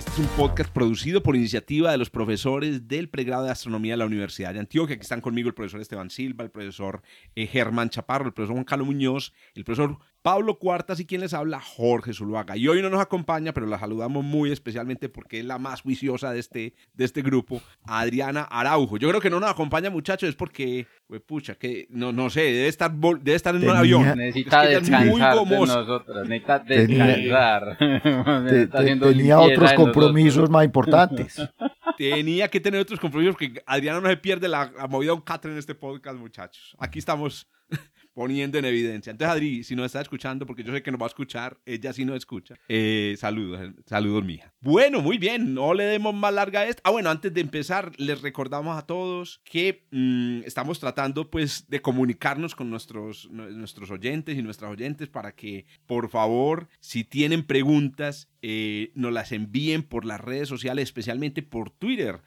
Este es un podcast producido por iniciativa de los profesores del pregrado de astronomía de la Universidad de Antioquia. Aquí están conmigo el profesor Esteban Silva, el profesor eh, Germán Chaparro, el profesor Juan Carlos Muñoz, el profesor Pablo Cuartas y quien les habla, Jorge Zuluaga. Y hoy no nos acompaña, pero la saludamos muy especialmente porque es la más juiciosa de este, de este grupo, Adriana Araujo. Yo creo que no nos acompaña, muchachos, es porque, pues, pucha, que no, no sé, debe estar, debe estar en un avión. Necesita descansar muy de nosotros, necesita descansar. Tenía, tenía otros compromisos más importantes. Tenía que tener otros compromisos porque Adriana no se pierde la, la movida un catre en este podcast, muchachos. Aquí estamos poniendo en evidencia. Entonces, Adri, si no está escuchando, porque yo sé que nos va a escuchar, ella sí no escucha. Eh, saludos, eh, saludos, mija. Bueno, muy bien, no le demos más larga a esto. Ah, bueno, antes de empezar, les recordamos a todos que mm, estamos tratando, pues, de comunicarnos con nuestros, nuestros oyentes y nuestras oyentes para que, por favor, si tienen preguntas, eh, nos las envíen por las redes sociales, especialmente por Twitter,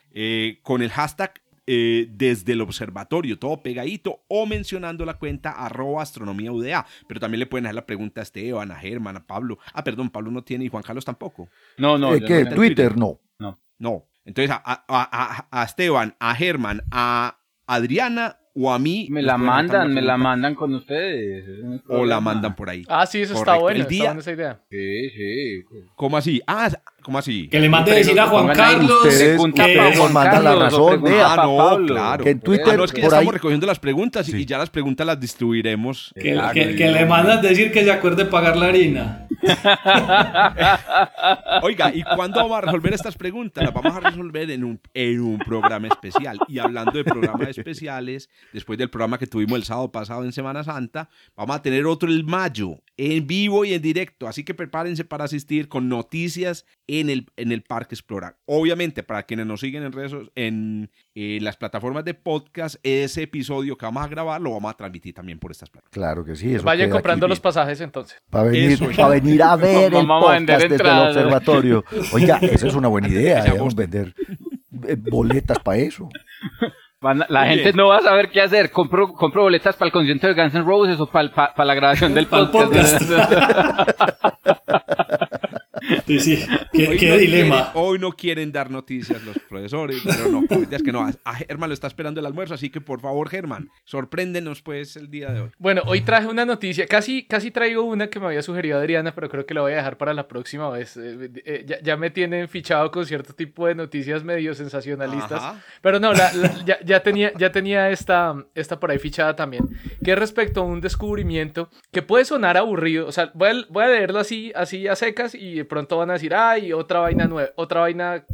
con el hashtag eh, desde el observatorio, todo pegadito, o mencionando la cuenta arroba astronomía UDA. Pero también le pueden hacer la pregunta a Esteban, a Germán, a Pablo. Ah, perdón, Pablo no tiene y Juan Carlos tampoco. No, no. Eh, ¿Qué? Twitter, no. No. No. Entonces a, a, a Esteban, a Germán, a Adriana o a mí. Me la mandan, me la mandan con ustedes. o la mandan por ahí. Ah, sí, eso está bueno. El día... esa idea. Sí, sí. ¿Cómo así? Ah, ¿cómo así? Que le mande decir a Juan Carlos. Ustedes, que nos mandan la razón. Ah, no, claro. Que en Twitter. Ah, no, es que por estamos ahí... recogiendo las preguntas y ya las preguntas las distribuiremos. Que, que, que le mandan decir que se acuerde pagar la harina. Oiga, ¿y cuándo vamos a resolver estas preguntas? Las vamos a resolver en un, en un programa especial. Y hablando de programas especiales, después del programa que tuvimos el sábado pasado en Semana Santa, vamos a tener otro el mayo, en vivo y en directo. Así que prepárense para asistir con noticias en el, en el Parque Explorar. Obviamente, para quienes nos siguen en redes, en, en las plataformas de podcast, ese episodio que vamos a grabar lo vamos a transmitir también por estas plataformas. Claro que sí. Eso Vayan comprando los pasajes entonces. Para venir, para venir a ver el podcast desde el observatorio. Oiga, esa es una buena idea. Debemos vender eh, boletas para eso. La gente no va a saber qué hacer. Compro, compro boletas para el concierto de Guns N' Roses o para, para, para la grabación del podcast. Sí, sí, qué, hoy qué no dilema. Quieren, hoy no quieren dar noticias los profesores, pero no, es que no. A Germán lo está esperando el almuerzo, así que por favor, Germán, sorpréndenos pues el día de hoy. Bueno, hoy traje una noticia, casi, casi traigo una que me había sugerido Adriana, pero creo que la voy a dejar para la próxima vez. Eh, eh, ya, ya, me tienen fichado con cierto tipo de noticias medio sensacionalistas, Ajá. pero no, la, la, ya, ya, tenía, ya tenía esta, esta por ahí fichada también, que es respecto a un descubrimiento que puede sonar aburrido, o sea, voy a, voy a leerlo así, así a secas y de pronto van a decir, ay, otra vaina nueva, otra vaina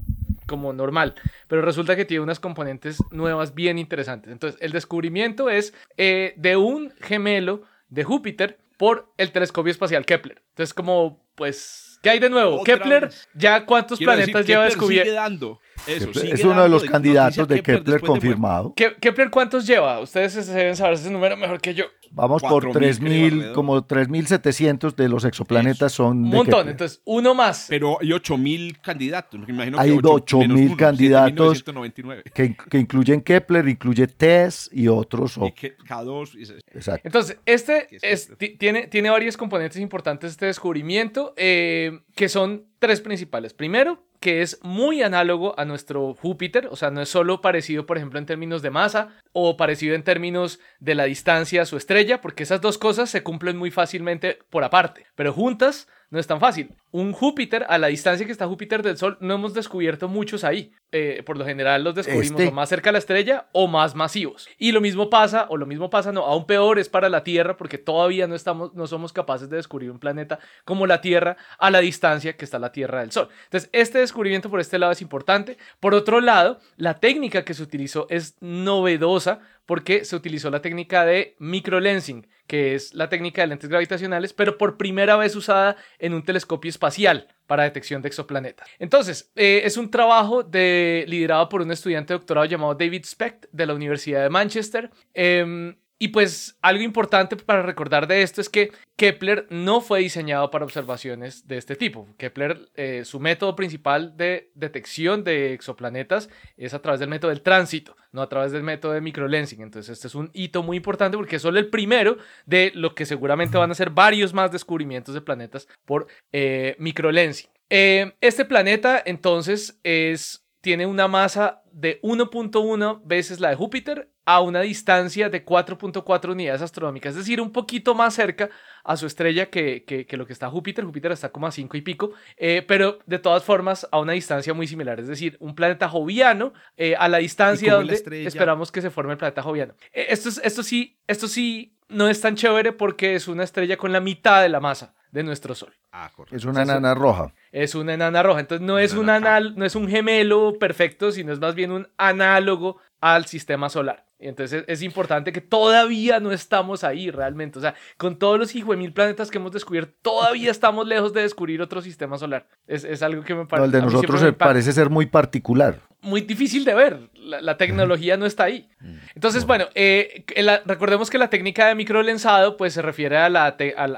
como normal, pero resulta que tiene unas componentes nuevas bien interesantes. Entonces, el descubrimiento es eh, de un gemelo de Júpiter por el telescopio espacial Kepler. Entonces, como, pues, ¿qué hay de nuevo? Kepler, vez. ¿ya cuántos Quiero planetas decir, lleva descubierto? Eso, es uno de los de candidatos de Kepler Kepler de confirmado. ¿Ke- ¿Kepler cuántos lleva? Ustedes se deben saber ese número mejor que yo. Vamos por 4.000 3.000, creo, como 3.700 de los exoplanetas son Un de montón, Kepler. entonces uno más. Pero hay 8000 candidatos. Me imagino Hay que 8, 8.000 menos uno, candidatos 7.999. que, que incluyen Kepler, incluye TESS y otros. Y o- que K2. y se- exacto. Entonces, este es tiene, tiene varios componentes importantes este descubrimiento, eh, que son tres principales. Primero, que es muy análogo a nuestro Júpiter, o sea, no es solo parecido, por ejemplo, en términos de masa o parecido en términos de la distancia a su estrella, porque esas dos cosas se cumplen muy fácilmente por aparte, pero juntas no es tan fácil. Un Júpiter, a la distancia que está Júpiter del Sol, no hemos descubierto muchos ahí. Eh, por lo general los descubrimos Este. o más cerca de la estrella o más masivos. Y lo mismo pasa, o lo mismo pasa, no, aún peor es para la Tierra, porque todavía no, estamos, no somos capaces de descubrir un planeta como la Tierra a la distancia que está la Tierra del Sol. Entonces, este descubrimiento por este lado es importante. Por otro lado, la técnica que se utilizó es novedosa porque se utilizó la técnica de microlensing, que es la técnica de lentes gravitacionales, pero por primera vez usada en un telescopio espacial. para detección de exoplanetas. Entonces, eh, es un trabajo de, liderado por un estudiante doctorado llamado David Specht de la Universidad de Manchester. Em, y pues algo importante para recordar de esto es que Kepler no fue diseñado para observaciones de este tipo. Kepler, eh, su método principal de detección de exoplanetas es a través del método del tránsito, no a través del método de microlensing. Entonces este es un hito muy importante porque es solo el primero de lo que seguramente van a ser varios más descubrimientos de planetas por eh, microlensing. Eh, este planeta entonces es, tiene una masa de 1.1 veces la de Júpiter a una distancia de 4.4 unidades astronómicas, es decir, un poquito más cerca a su estrella que, que, lo que está Júpiter. Júpiter está como a 5 y pico, eh, pero de todas formas a una distancia muy similar, es decir, un planeta joviano eh, a la distancia donde esperamos que se forme el planeta joviano. Eh, esto, esto, sí, esto sí no es tan chévere porque es una estrella con la mitad de la masa de nuestro Sol. Ah, es una enana roja. Es una enana roja. Entonces no es, un anal, no es un gemelo perfecto, sino es más bien un análogo al sistema solar. Entonces es importante que todavía no estamos ahí realmente. O sea, con todos los hijos de mil planetas que hemos descubierto, todavía estamos lejos de descubrir otro sistema solar. Es, algo que me parece. el de nosotros parece ser muy particular. Muy difícil de ver. La, tecnología no está ahí. Mm. Entonces, bueno, eh, recordemos que la técnica de microlensado pues se refiere a la, al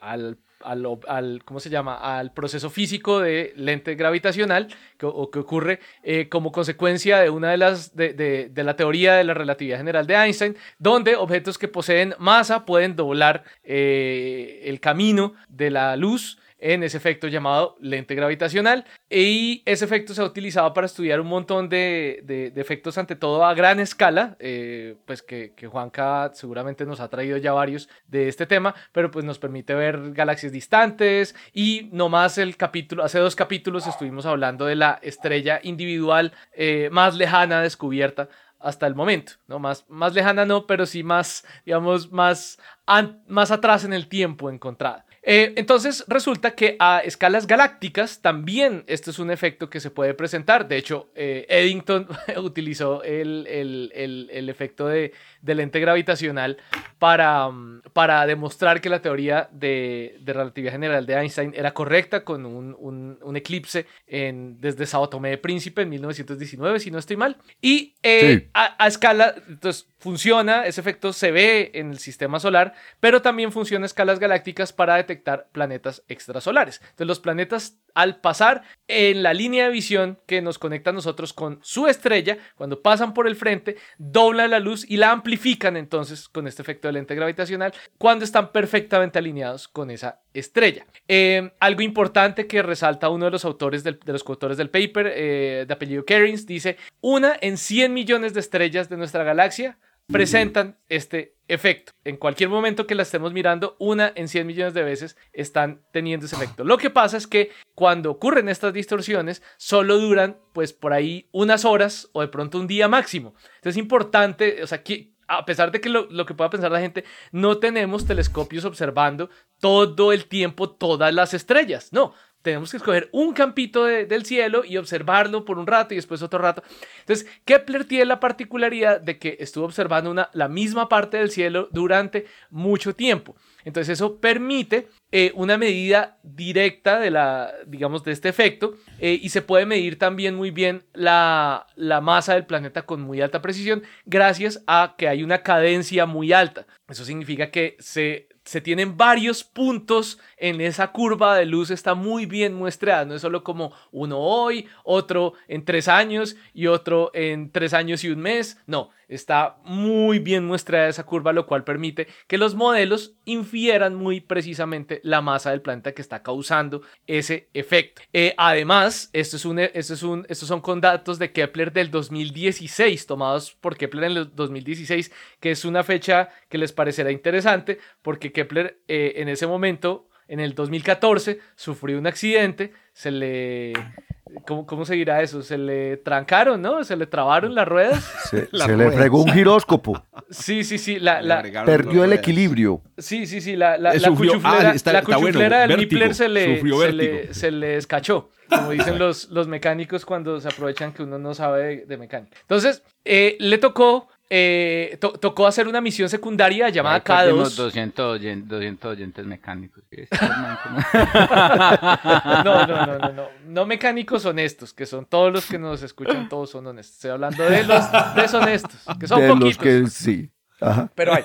al, ¿cómo se llama? al proceso físico de lente gravitacional que, o que ocurre eh, como consecuencia de una de las de, de, la teoría de la relatividad general de Einstein, donde objetos que poseen masa pueden doblar eh, el camino de la luz en ese efecto llamado lente gravitacional. Y ese efecto se ha utilizado para estudiar un montón de, de, efectos, ante todo a gran escala, eh, pues que, que, Juanca seguramente nos ha traído ya varios de este tema, pero pues nos permite ver galaxias distantes y no más el capítulo, hace dos capítulos estuvimos hablando de la estrella individual eh, más lejana descubierta hasta el momento, ¿no? Más, más lejana no, pero sí más, digamos, más, más atrás en el tiempo encontrada. Eh, entonces resulta que a escalas galácticas también esto es un efecto que se puede presentar. De hecho, eh, Eddington utilizó el, efecto de, lente gravitacional para, mm, para, demostrar que la teoría de, relatividad general de Einstein era correcta con un, eclipse en, desde Sao Tomé de Príncipe en 1919, si no estoy mal. Y eh, a, a escala, entonces funciona, ese efecto se ve en el sistema solar, pero también funciona a escalas galácticas para detectar planetas extrasolares. Entonces los planetas al pasar en la línea de visión que nos conecta a nosotros con su estrella, cuando pasan por el frente, doblan la luz y la amplifican entonces con este efecto de lente gravitacional cuando están perfectamente alineados con esa estrella. Eh, algo importante que resalta uno de los autores de los coautores del paper, eh, de apellido Kerins, dice, una en 100 millones de estrellas de nuestra galaxia presentan este efecto. En cualquier momento que la estemos mirando, una en 100 millones de veces están teniendo ese efecto. Lo que pasa es que cuando ocurren estas distorsiones, solo duran pues por ahí unas horas o de pronto un día máximo. Entonces es importante, o sea, que a pesar de que lo, lo, que pueda pensar la gente, no tenemos telescopios observando todo el tiempo todas las estrellas. No, tenemos que escoger un campito del cielo y observarlo por un rato y después otro rato. Entonces, Kepler tiene la particularidad de que estuvo observando una, la misma parte del cielo durante mucho tiempo. Entonces, eso permite eh, una medida directa de la, digamos, de este efecto eh, y se puede medir también muy bien la, la masa del planeta con muy alta precisión gracias a que hay una cadencia muy alta. Eso significa que se se tienen varios puntos en esa curva de luz, está muy bien muestrada, no es solo como uno hoy, otro en tres años y otro en tres años y un mes, no, está muy bien muestrada esa curva, lo cual permite que los modelos infieran muy precisamente la masa del planeta que está causando ese efecto. Eh, además, estos son con datos de Kepler del 2016, tomados por Kepler en el 2016, que es una fecha que les parecerá interesante, porque Kepler eh, en ese momento, en el 2014, sufrió un accidente, se le ¿Cómo, ¿Cómo se dirá eso? Se le trancaron, ¿no? Se le trabaron las ruedas. Se, le fregó un giróscopo. Sí, sí, sí. La, la... Perdió el equilibrio. Sí, sí, sí. La, la, la cuchuflera, ah, la cuchuflera del Nippler se le, se le, se le escachó como dicen los, los mecánicos cuando se aprovechan que uno no sabe de, mecánica. Entonces, eh, le tocó eh, tocó hacer una misión secundaria llamada K2. 200, 200 oyentes mecánicos. no, no, no, no, no. mecánicos honestos, que son todos los que nos escuchan, todos son honestos. Estoy hablando de los deshonestos, que son de Los que sí. Pero hay.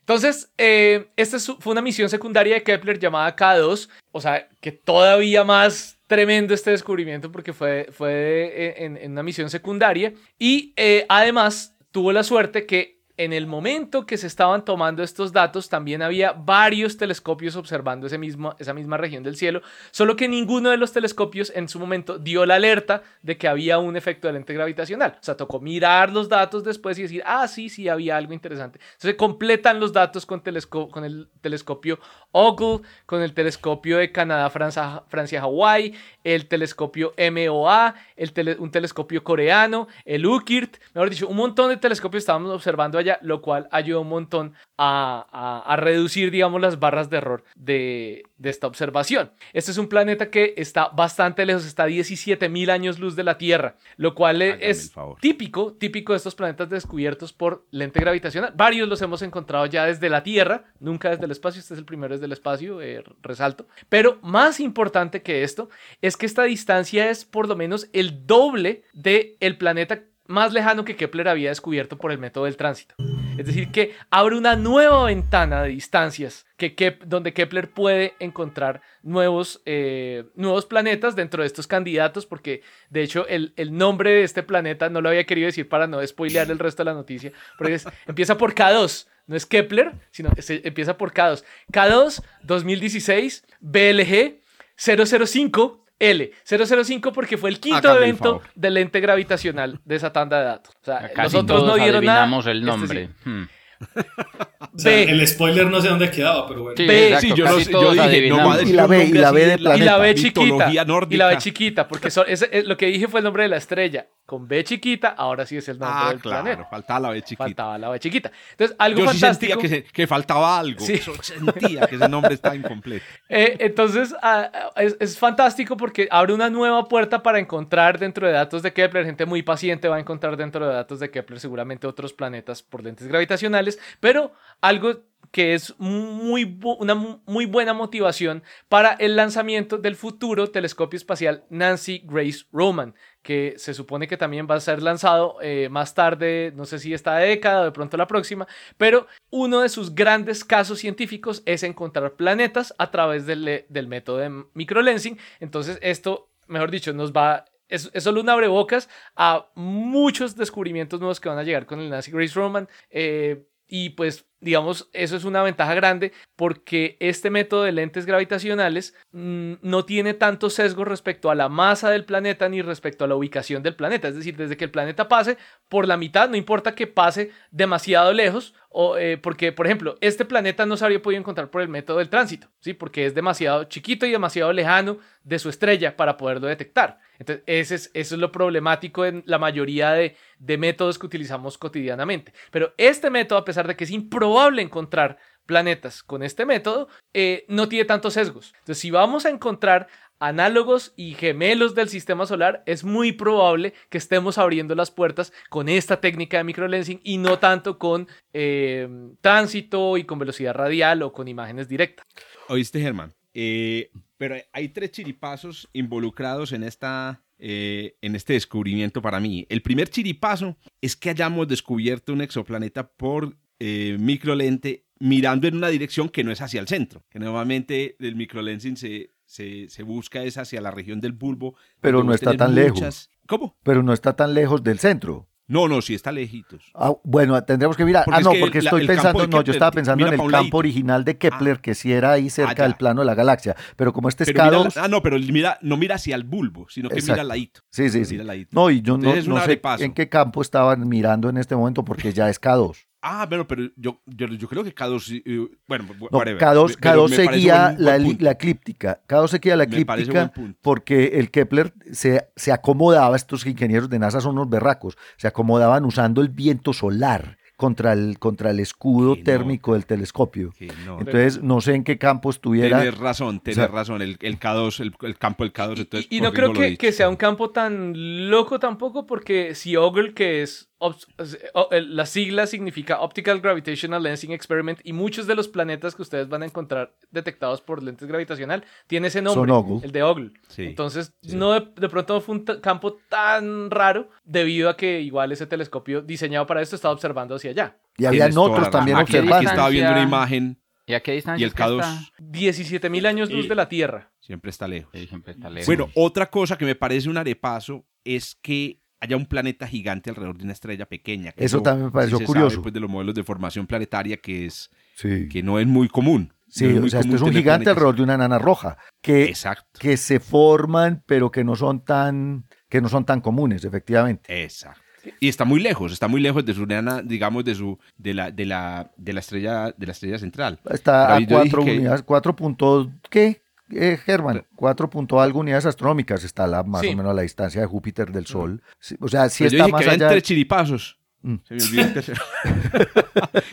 Entonces, eh, esta fue una misión secundaria de Kepler llamada K2, o sea, que todavía más tremendo este descubrimiento porque fue, fue en, una misión secundaria y eh, además tuvo la suerte que en el momento que se estaban tomando estos datos, también había varios telescopios observando ese mismo, esa misma región del cielo, solo que ninguno de los telescopios en su momento dio la alerta de que había un efecto de lente gravitacional. O sea, tocó mirar los datos después y decir, ah, sí, sí, había algo interesante. Entonces completan los datos con, con el telescopio Ogle, con el telescopio de Canadá, Francia, Francia Hawái, el telescopio MOA, el un telescopio coreano, el UKIRT, mejor dicho, un montón de telescopios estábamos observando allá, lo cual ayudó un montón a, a, reducir, digamos, las barras de error de, de, esta observación. Este es un planeta que está bastante lejos, está a 17 mil años luz de la Tierra, lo cual es típico, típico de estos planetas descubiertos por lente gravitacional. Varios los hemos encontrado ya desde la Tierra, nunca desde el espacio, este es el primero desde el espacio, eh, resalto. Pero más importante que esto es que esta distancia es por lo menos el doble del el planeta más lejano que Kepler había descubierto por el método del tránsito. Es decir, que abre una nueva ventana de distancias que donde Kepler puede encontrar nuevos, eh, nuevos planetas dentro de estos candidatos, porque de hecho el, el, nombre de este planeta no lo había querido decir para no spoilear el resto de la noticia, porque empieza por K2, no es Kepler, sino empieza por K2. K2 2016 BLG 005 L, 005 porque fue el quinto evento del lente gravitacional de esa tanda de datos. O sea, nosotros no dieron nada. el este el spoiler no sé dónde quedaba, pero bueno. B, sí, yo, yo dije, no va a decir y la B, y la B de planeta. Y la B chiquita. Y la B chiquita, porque lo que dije fue el nombre de la estrella con B chiquita, ahora sí es el nombre ah, del claro, planeta. faltaba la B chiquita. Faltaba la B chiquita. Entonces, algo Yo fantástico. Sí sentía que, faltaba algo. Sí. sentía que ese nombre estaba incompleto. Eh, entonces, ah, es, es, fantástico porque abre una nueva puerta para encontrar dentro de datos de Kepler. Gente muy paciente va a encontrar dentro de datos de Kepler seguramente otros planetas por lentes gravitacionales. Pero algo que es muy una muy buena motivación para el lanzamiento del futuro telescopio espacial Nancy Grace Roman, que se supone que también va a ser lanzado eh, más tarde, no sé si esta década o de pronto la próxima, pero uno de sus grandes casos científicos es encontrar planetas a través del, del método de microlensing. Entonces esto, mejor dicho, nos va es, solo un abrebocas a muchos descubrimientos nuevos que van a llegar con el Nancy Grace Roman. Eh, y pues digamos, eso es una ventaja grande porque este método de lentes gravitacionales mm, no tiene tanto sesgo respecto a la masa del planeta ni respecto a la ubicación del planeta. Es decir, desde que el planeta pase por la mitad, no importa que pase demasiado lejos, o, eh, porque, por ejemplo, este planeta no se habría podido encontrar por el método del tránsito, ¿sí? porque es demasiado chiquito y demasiado lejano de su estrella para poderlo detectar. Entonces, eso es lo problemático en la mayoría de, de métodos que utilizamos cotidianamente. Pero este método, a pesar de que es improbable encontrar planetas con este método, eh, no tiene tantos sesgos. Entonces, si vamos a encontrar análogos y gemelos del sistema solar, es muy probable que estemos abriendo las puertas con esta técnica de microlensing y no tanto con eh, tránsito y con velocidad radial o con imágenes directas. Oíste, Germán. Eh, pero hay tres chiripazos involucrados en, esta, en este descubrimiento para mí. El primer chiripazo es que hayamos descubierto un exoplaneta por eh, microlente mirando en una dirección que no es hacia el centro. Que nuevamente el microlensing se, se, se busca es hacia la región del bulbo. Pero no está tan lejos. ¿Cómo? Pero no está tan lejos del centro. No, no, sí está lejitos. Ah, bueno, tendremos que mirar. ah, no, porque estoy pensando, no, yo estaba pensando en el campo original de Kepler, ah. que sí era ahí cerca ah, del plano de la galaxia. Pero como este es K2... ah, no, pero mira, no mira hacia el bulbo, sino que mira al ladito. Sí, sí, sí. No, y yo no, no sé en qué campo estaban mirando en este momento, porque ya es K2. Ah, bueno, pero yo, yo, yo creo que K2, eh, bueno, no, K2, K2 seguía la, la, eclíptica, K2 seguía la eclíptica porque el Kepler se, se acomodaba, estos ingenieros de NASA son unos berracos, se acomodaban usando el viento solar contra el, contra el escudo térmico del telescopio. Entonces, no sé en qué campo estuviera. Tienes razón, tienes razón, el, el K2, el, campo del K2. Entonces, y, no creo que, que, sea un campo tan loco tampoco, porque si Ogle, que es la sigla significa Optical Gravitational Lensing Experiment y muchos de los planetas que ustedes van a encontrar detectados por lentes gravitacional tienen ese nombre, el de Ogle. Entonces, no de, pronto fue un campo tan raro debido a que igual ese telescopio diseñado para esto estaba observando hacia allá. Y había otros también observando. Aquí estaba viendo una imagen. ¿Y a qué distancia? Y el K2. 17 mil años luz de la Tierra. Siempre está lejos. siempre está lejos. Bueno, otra cosa que me parece un arepaso es que haya un planeta gigante alrededor de una estrella pequeña. Eso, también me pareció curioso. pues, de los modelos de formación planetaria que es que no es muy común. Sí, o sea, esto es un gigante alrededor de una nana roja que, que se forman, pero que no son tan que no son tan comunes, efectivamente. Exacto. Y está muy lejos, está muy lejos de su nana, digamos, de su de la de la de la estrella de la estrella central. Está a cuatro unidades, cuatro puntos, ¿qué? Eh, Germán, cuatro punto algo unidades astronómicas está la, más o menos a la distancia de Júpiter del Sol. o sea, si está más allá. Entre chiripazos. Mm. Se me olvidó el tercero.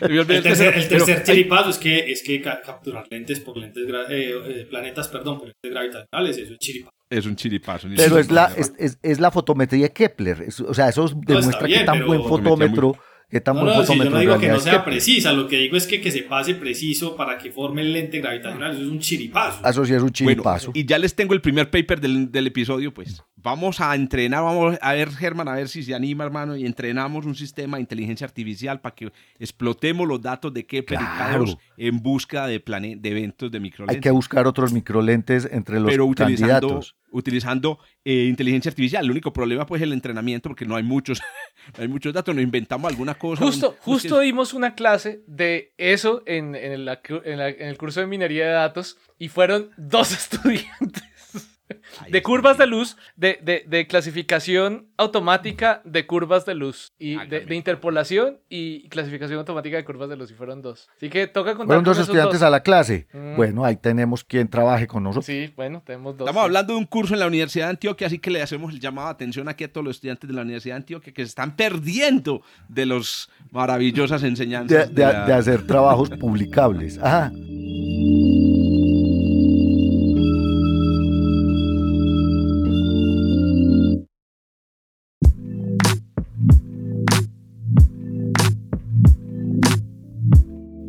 el, tercer, chiripazo es que, es que capturar lentes por lentes eh, eh, planetas, perdón, por lentes gravitacionales, eso es chiripazo. Es un chiripazo. Pero es la, es, es, es, la fotometría Kepler. o sea, eso demuestra que tan buen fotómetro no, no, yo no digo que no sea precisa, lo que digo es que, que se pase preciso para que forme el lente gravitacional, eso es un chiripazo. Eso sí es un chiripazo. y ya les tengo el primer paper del, del, episodio, pues. Vamos a entrenar, vamos a ver, Germán, a ver si se anima, hermano, y entrenamos un sistema de inteligencia artificial para que explotemos los datos de Kepler claro. y en busca de, de eventos de microlentes. Hay que buscar otros microlentes entre los Pero candidatos utilizando eh, inteligencia artificial. El único problema pues es el entrenamiento porque no hay muchos, hay muchos datos, nos inventamos alguna cosa. Justo, justo dimos una clase de eso en, en, en el curso de minería de datos y fueron dos estudiantes de curvas de luz, de, de, de, clasificación automática de curvas de luz y de, interpolación y clasificación automática de curvas de luz y fueron dos. Así que toca contar Fueron dos estudiantes a la clase. Mm. Bueno, ahí tenemos quien trabaje con nosotros. Sí, bueno, tenemos dos. Estamos hablando de un curso en la Universidad de Antioquia, así que le hacemos el llamado de atención aquí a todos los estudiantes de la Universidad de Antioquia que se están perdiendo de las maravillosas enseñanzas. De, de hacer trabajos publicables. Ajá.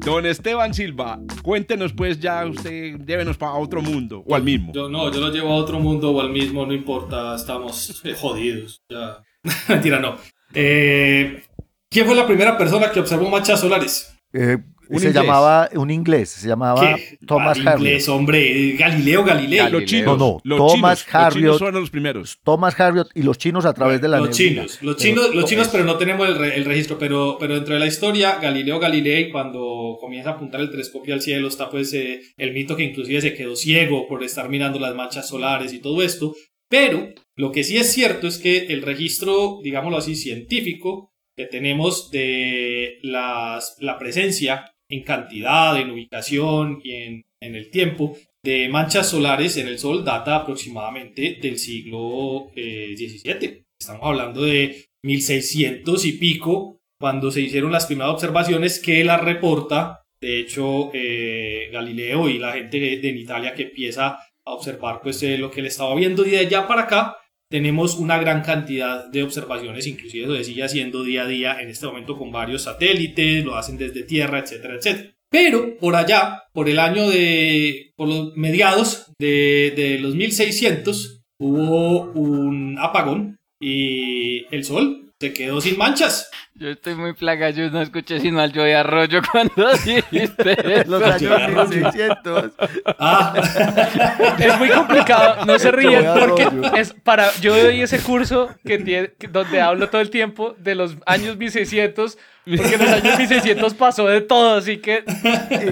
Don Esteban Silva, cuéntenos pues ya usted, llévenos para otro mundo o al mismo. Yo no, yo lo llevo a otro mundo o al mismo, no importa, estamos eh, jodidos. Ya. Mentira, no. Eh, ¿Quién fue la primera persona que observó manchas solares? Eh, se llamaba un inglés, se llamaba Thomas Harriot. inglés, hombre, Galileo Galilei. Los chinos, no, no, Thomas Harriot. Los chinos los primeros. Thomas Harriot y los chinos a través de la Los chinos, los chinos, los chinos, pero no tenemos el, el, registro, pero, pero dentro de la historia, Galileo Galilei, cuando comienza a apuntar el telescopio al cielo, está pues eh, el mito que inclusive se quedó ciego por estar mirando las manchas solares y todo esto, pero lo que sí es cierto es que el registro, digámoslo así, científico que tenemos de las, la presencia en cantidad, en ubicación y en, el tiempo de manchas solares en el Sol data aproximadamente del siglo XVII. Eh, Estamos hablando de 1600 y pico, cuando se hicieron las primeras observaciones que la reporta, de hecho, eh, Galileo y la gente de, Italia que empieza a observar pues, eh, lo que él estaba viendo y de allá para acá tenemos una gran cantidad de observaciones, inclusive lo sigue haciendo día a día en este momento con varios satélites, lo hacen desde Tierra, etcétera, etcétera. Pero por allá, por el año de, por los mediados de, de los 1600, hubo un apagón y el Sol se quedó sin manchas. Yo estoy muy plaga, yo no escuché sino al Joey Arroyo cuando dijiste Los años 1600. Ah. Es muy complicado, no se ríen porque es para yo doy ese curso que tiene, donde hablo todo el tiempo de los años 1600 porque en los años 1600 pasó de todo, así que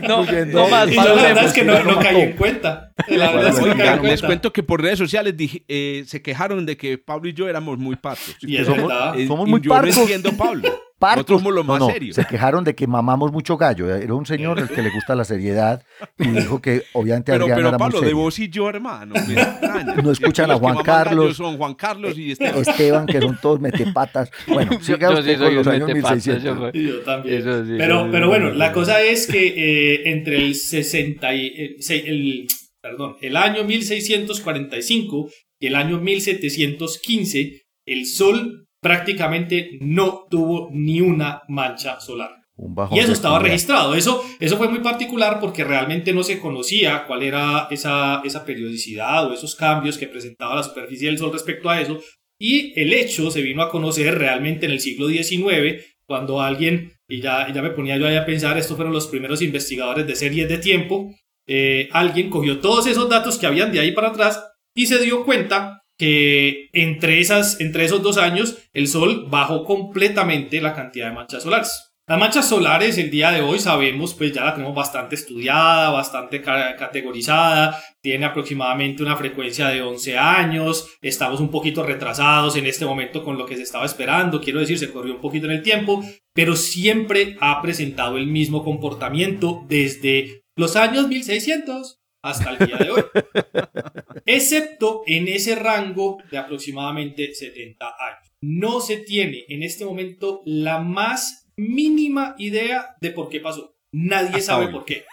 no, no más. Y la verdad es que no, no caí en cuenta. La verdad es que no caí en cuenta. Les cuento que por redes sociales dije, eh, se quejaron de que Pablo y yo éramos muy parcos. Y es somos, eh, somos muy yo parcos. no entiendo Pablo. Parcos. Nosotros lo más no, no, serio. Se quejaron de que mamamos mucho gallo. Era un señor el que le gusta la seriedad y dijo que obviamente pero, Adriana pero era Pablo, muy de vos y yo, hermano. No escuchan a Juan Carlos. Son Juan Carlos y Esteban. Esteban, que son todos metepatas. Bueno, siga yo usted sí con los años metepatas, 1600. Y yo también. Eso sí, pero, pero bueno, la cosa es que eh, entre el 60 y, eh, se- el, perdón, el año 1645 y el año 1715, el Sol prácticamente no tuvo ni una mancha solar. y eso estaba registrado. Eso, eso fue muy particular porque realmente no se conocía cuál era esa, esa periodicidad o esos cambios que presentaba la superficie del Sol respecto a eso. Y el hecho se vino a conocer realmente en el siglo XIX, cuando alguien, y ya, ya me ponía yo ahí a pensar, estos fueron los primeros investigadores de series de tiempo, eh, alguien cogió todos esos datos que habían de ahí para atrás y se dio cuenta que entre, esas, entre esos dos años el Sol bajó completamente la cantidad de manchas solares. Las manchas solares el día de hoy sabemos, pues ya la tenemos bastante estudiada, bastante categorizada, tiene aproximadamente una frecuencia de 11 años, estamos un poquito retrasados en este momento con lo que se estaba esperando, quiero decir, se corrió un poquito en el tiempo, pero siempre ha presentado el mismo comportamiento desde los años 1600 hasta el día de hoy, excepto en ese rango de aproximadamente 70 años. No se tiene en este momento la más mínima idea de por qué pasó. Nadie sabe por qué.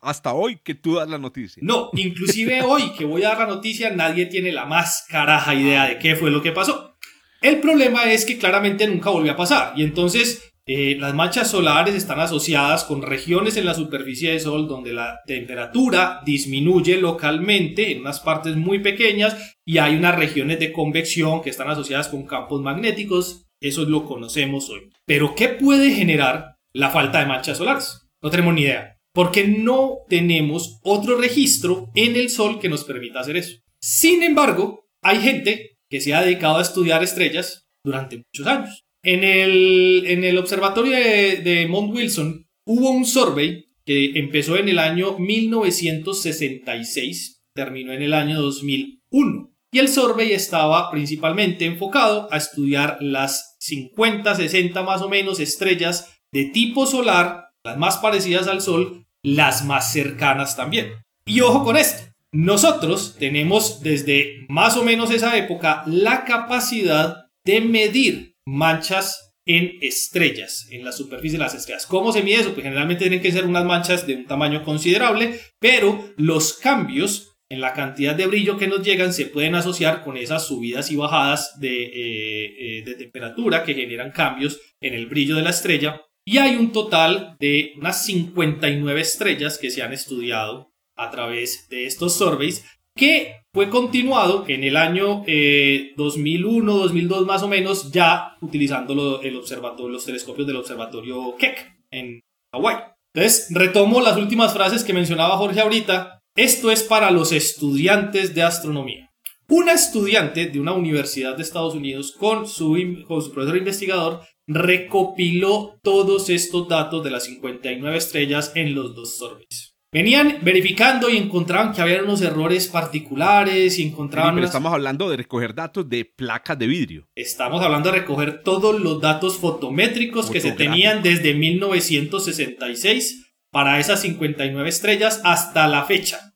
Hasta hoy que tú das la noticia. No, inclusive hoy que voy a dar la noticia, nadie tiene la más caraja idea de qué fue lo que pasó. El problema es que claramente nunca volvió a pasar y entonces eh, las manchas solares están asociadas con regiones en la superficie del Sol donde la temperatura disminuye localmente en unas partes muy pequeñas y hay unas regiones de convección que están asociadas con campos magnéticos. Eso lo conocemos hoy. Pero ¿qué puede generar la falta de manchas solares? No tenemos ni idea. Porque no tenemos otro registro en el Sol que nos permita hacer eso. Sin embargo, hay gente que se ha dedicado a estudiar estrellas durante muchos años. En el, en el observatorio de, Mount Wilson hubo un survey que empezó en el año 1966, terminó en el año 2001. Y el survey estaba principalmente enfocado a estudiar las 50, 60 más o menos estrellas de tipo solar, las más parecidas al Sol, las más cercanas también. Y ojo con esto, nosotros tenemos desde más o menos esa época la capacidad de medir manchas en estrellas, en la superficie de las estrellas. ¿Cómo se mide eso? Pues generalmente tienen que ser unas manchas de un tamaño considerable, pero los cambios en la cantidad de brillo que nos llegan se pueden asociar con esas subidas y bajadas de, eh, eh, de temperatura que generan cambios en el brillo de la estrella. Y hay un total de unas 59 estrellas que se han estudiado a través de estos surveys que fue continuado en el año 2001, eh, 2002 más o menos, ya utilizando el observatorio, los telescopios del observatorio Keck en Hawái. Entonces, retomo las últimas frases que mencionaba Jorge ahorita. Esto es para los estudiantes de astronomía. Una estudiante de una universidad de Estados Unidos con su, con su profesor investigador recopiló todos estos datos de las 59 estrellas en los dos surveys. Venían verificando y encontraban que había unos errores particulares y encontraban... pero estamos hablando de recoger datos de placas de vidrio. Estamos hablando de recoger todos los datos fotométricos que se tenían desde 1966 para esas 59 estrellas hasta la fecha.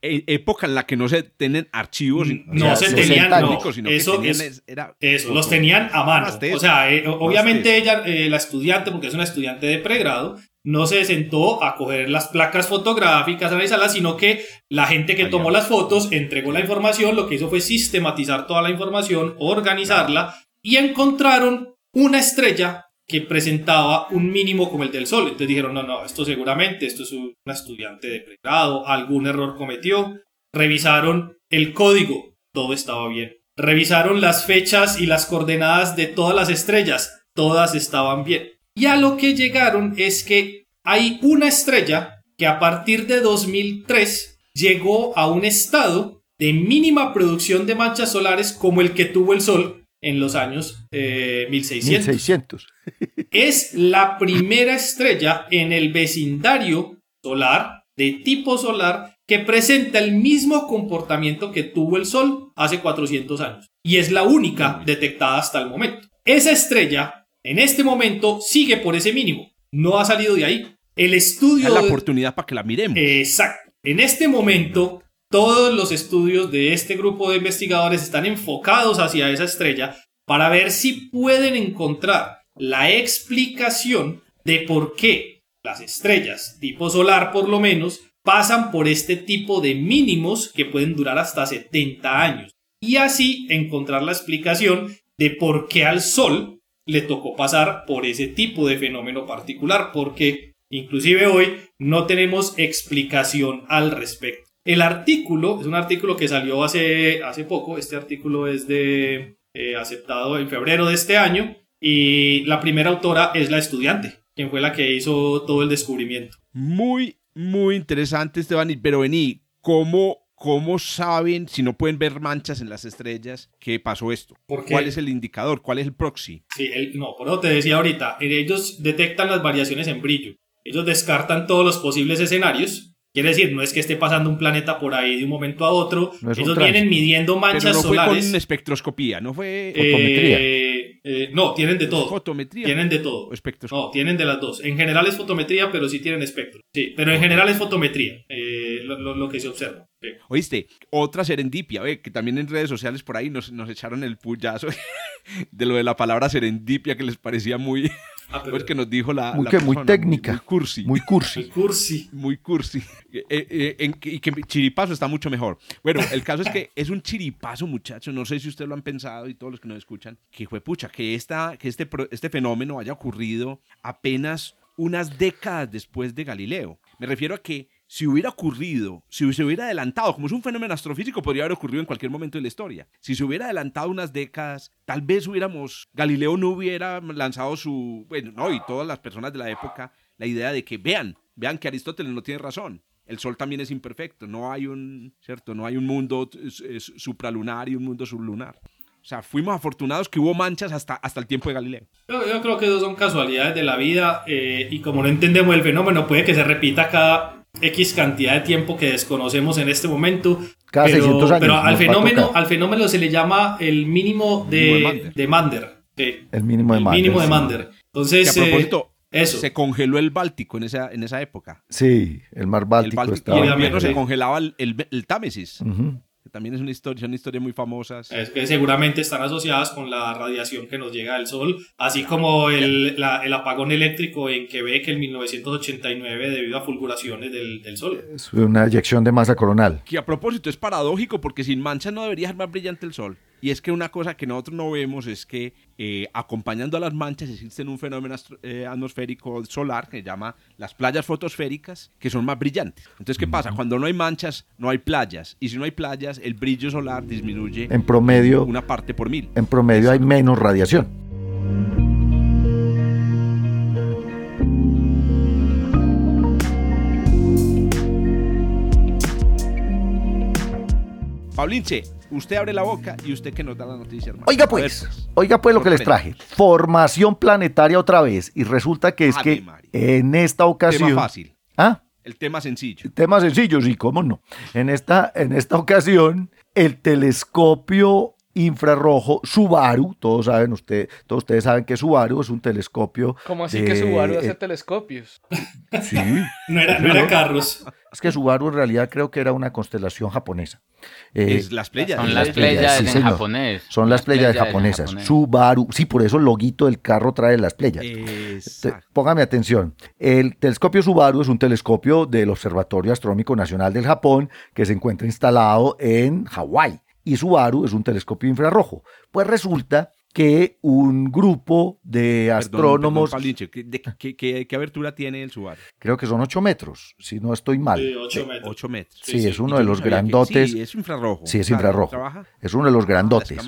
E, época en la que no se tienen archivos. No se tenían, no. eso, eso los tenían a mano. O sea, eh, obviamente ella, eh, la estudiante, porque es una estudiante de pregrado, no se sentó a coger las placas fotográficas, analizarlas, sino que la gente que tomó las fotos entregó la información, lo que hizo fue sistematizar toda la información, organizarla y encontraron una estrella que presentaba un mínimo como el del Sol. Entonces dijeron, no, no, esto seguramente, esto es una estudiante de pregrado, algún error cometió. Revisaron el código, todo estaba bien. Revisaron las fechas y las coordenadas de todas las estrellas, todas estaban bien. Y a lo que llegaron es que hay una estrella que a partir de 2003 llegó a un estado de mínima producción de manchas solares como el que tuvo el Sol en los años 1600. Eh, 1600. es la primera estrella en el vecindario solar, de tipo solar, que presenta el mismo comportamiento que tuvo el Sol hace 400 años. Y es la única detectada hasta el momento. Esa estrella en este momento sigue por ese mínimo. No ha salido de ahí. El estudio... Es la oportunidad para que la miremos. Exacto. En este momento, todos los estudios de este grupo de investigadores están enfocados hacia esa estrella para ver si pueden encontrar la explicación de por qué las estrellas tipo solar por lo menos pasan por este tipo de mínimos que pueden durar hasta 70 años y así encontrar la explicación de por qué al Sol le tocó pasar por ese tipo de fenómeno particular, porque inclusive hoy no tenemos explicación al respecto. El artículo es un artículo que salió hace, hace poco, este artículo es de eh, aceptado en febrero de este año y la primera autora es la estudiante, quien fue la que hizo todo el descubrimiento. Muy, muy interesante, Esteban, pero vení, ¿cómo ¿Cómo saben, si no pueden ver manchas en las estrellas, que pasó esto? ¿Cuál es el indicador? ¿Cuál es el proxy? Sí, no, por eso te decía ahorita, ellos detectan las variaciones en brillo. Ellos descartan todos los posibles escenarios Quiere decir, no es que esté pasando un planeta por ahí de un momento a otro. Ellos vienen midiendo manchas Pero no solares. Fue con espectroscopía, no fue fotometría. Eh, eh, no, tienen de todo. Fotometría. Tienen de todo. No, tienen de las dos. En general es fotometría, pero sí tienen espectro. Sí, pero en general es fotometría, eh, lo, que se observa. Oíste, otra serendipia, que también en redes sociales por ahí nos, nos echaron el puyazo de lo de la palabra serendipia que les parecía muy, Ah, pues que nos dijo la. Muy, muy técnica. Muy, cursi. Muy cursi. cursi. Muy cursi. Eh, eh, y que chiripazo está mucho mejor. Bueno, el caso es que es un chiripazo, muchachos. No sé si ustedes lo han pensado y todos los que nos escuchan. Que fue pucha, que, esta, que este, este fenómeno haya ocurrido apenas unas décadas después de Galileo. Me refiero a que si hubiera ocurrido, si se hubiera adelantado, como es un fenómeno astrofísico, podría haber ocurrido en cualquier momento de la historia. Si se hubiera adelantado unas décadas, tal vez hubiéramos, Galileo no hubiera lanzado su, bueno, no, y todas las personas de la época, la idea de que vean, vean que Aristóteles no tiene razón. El Sol también es imperfecto, no hay un, ¿cierto? No hay un mundo supralunar y un mundo sublunar. O sea, fuimos afortunados que hubo manchas hasta, hasta el tiempo de Galileo. Yo, creo que eso son casualidades de la vida eh, y como no entendemos el fenómeno, puede que se repita cada X cantidad de tiempo que desconocemos en este momento. Cada pero, 600 años. Pero al fenómeno, al fenómeno se le llama el mínimo de, de Mander. El mínimo de Mander. Mínimo de Mander. Entonces, a propósito, eso. se congeló el Báltico en esa, en esa época. Sí, el mar Báltico. El Báltico. y en invierno se congelaba el, el, Támesis también es una historia, son historias muy famosas. Es que seguramente están asociadas con la radiación que nos llega del Sol, así como el, el apagón eléctrico en Quebec en 1989 debido a fulguraciones del, del, Sol. Es una eyección de masa coronal. Que a propósito es paradójico porque sin mancha no debería ser más brillante el Sol. Y es que una cosa que nosotros no vemos es que eh, acompañando a las manchas existe un fenómeno eh, atmosférico solar que se llama las playas fotosféricas, que son más brillantes. Entonces, ¿qué pasa? Cuando no hay manchas, no hay playas. Y si no hay playas, el brillo solar disminuye en promedio una parte por mil. En promedio hay menos radiación. Paulinche, usted abre la boca y usted que nos da la noticia, hermano. Oiga pues, pues, oiga pues lo que les traje. Formación planetaria otra vez. Y resulta que es que en esta ocasión... Tema fácil. ¿Ah? El tema sencillo. El tema sencillo, sí, cómo no. En esta, en esta ocasión, el telescopio infrarrojo Subaru, todos saben usted, todos ustedes saben que Subaru es un telescopio. ¿Cómo así que Subaru hace telescopios? Sí. no era, no era Carlos. Es que Subaru en realidad creo que era una constelación japonesa. Eh, es las playas. Son las playas en japonés. Son las, playas, japonesas. Subaru. Sí, por eso el loguito del carro trae las playas. Póngame atención. El telescopio Subaru es un telescopio del Observatorio Astronómico Nacional del Japón que se encuentra instalado en Hawái. Y Subaru es un telescopio infrarrojo. Pues resulta que un grupo de astrónomos... ¿qué, abertura tiene el Subaru? Creo que son 8 metros, si no estoy mal. Sí, 8 metros. 8 metros. Sí, es uno de los grandotes. sí, es infrarrojo. Sí, es infrarrojo. Es uno de los grandotes.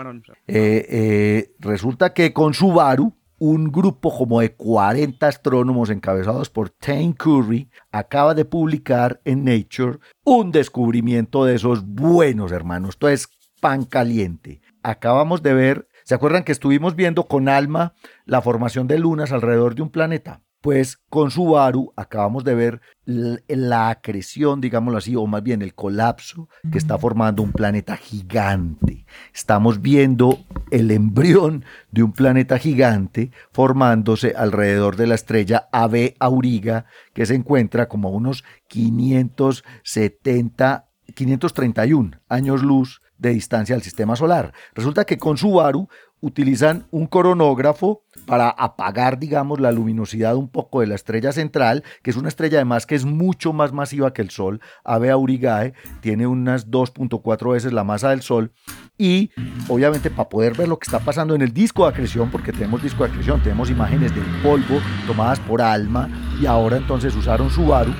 Eh, eh, resulta que con Subaru, un grupo como de 40 astrónomos encabezados por Tane Curry acaba de publicar en Nature un descubrimiento de esos buenos hermanos. Esto es pan caliente. Acabamos de ver ¿Se acuerdan que estuvimos viendo con Alma la formación de lunas alrededor de un planeta? Pues con Subaru acabamos de ver la acreción, digámoslo así, o más bien el colapso que está formando un planeta gigante. Estamos viendo el embrión de un planeta gigante formándose alrededor de la estrella AB Auriga, que se encuentra como a unos 570, 531 años luz de distancia al sistema solar. Resulta que con Subaru, utilizan un coronógrafo para apagar, digamos, la luminosidad un poco de la estrella central, que es una estrella además que es mucho más masiva que el Sol. Ave Aurigae tiene unas 2.4 veces la masa del Sol. Y obviamente para poder ver lo que está pasando en el disco de acreción, porque tenemos disco de acreción, tenemos imágenes del polvo tomadas por ALMA y ahora entonces usaron Subaru,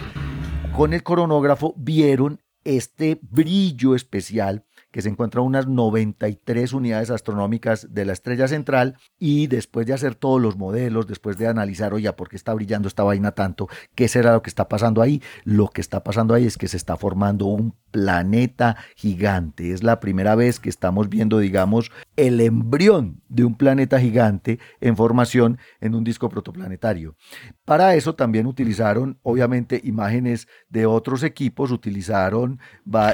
con el coronógrafo vieron este brillo especial que se encuentra a unas 93 unidades astronómicas de la estrella central y después de hacer todos los modelos, después de analizar, oye, ¿por qué está brillando esta vaina tanto? ¿Qué será lo que está pasando ahí? Lo que está pasando ahí es que se está formando un planeta gigante. Es la primera vez que estamos viendo, digamos, el embrión de un planeta gigante en formación en un disco protoplanetario. Para eso también utilizaron, obviamente, imágenes de otros equipos, utilizaron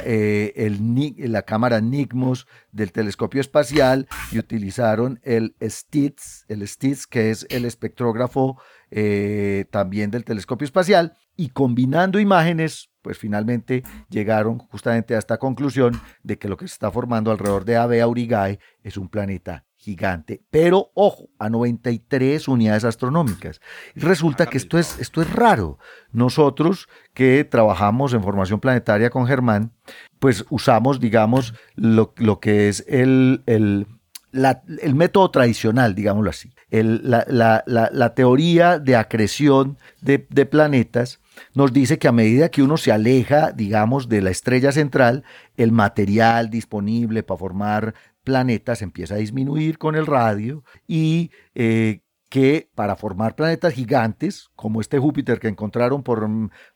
eh, la cámara NIGMOS del telescopio espacial y utilizaron el STITS, el STITS que es el espectrógrafo eh, también del telescopio espacial, y combinando imágenes pues finalmente llegaron justamente a esta conclusión de que lo que se está formando alrededor de Ave Aurigae es un planeta gigante, pero ojo, a 93 unidades astronómicas. resulta que esto es, esto es raro. Nosotros que trabajamos en formación planetaria con Germán, pues usamos, digamos, lo, que es el, el, el, método tradicional, digámoslo así, la, la, teoría de acreción de, de planetas nos dice que a medida que uno se aleja, digamos, de la estrella central, el material disponible para formar planetas empieza a disminuir con el radio y eh, que para formar planetas gigantes, como este Júpiter que encontraron por,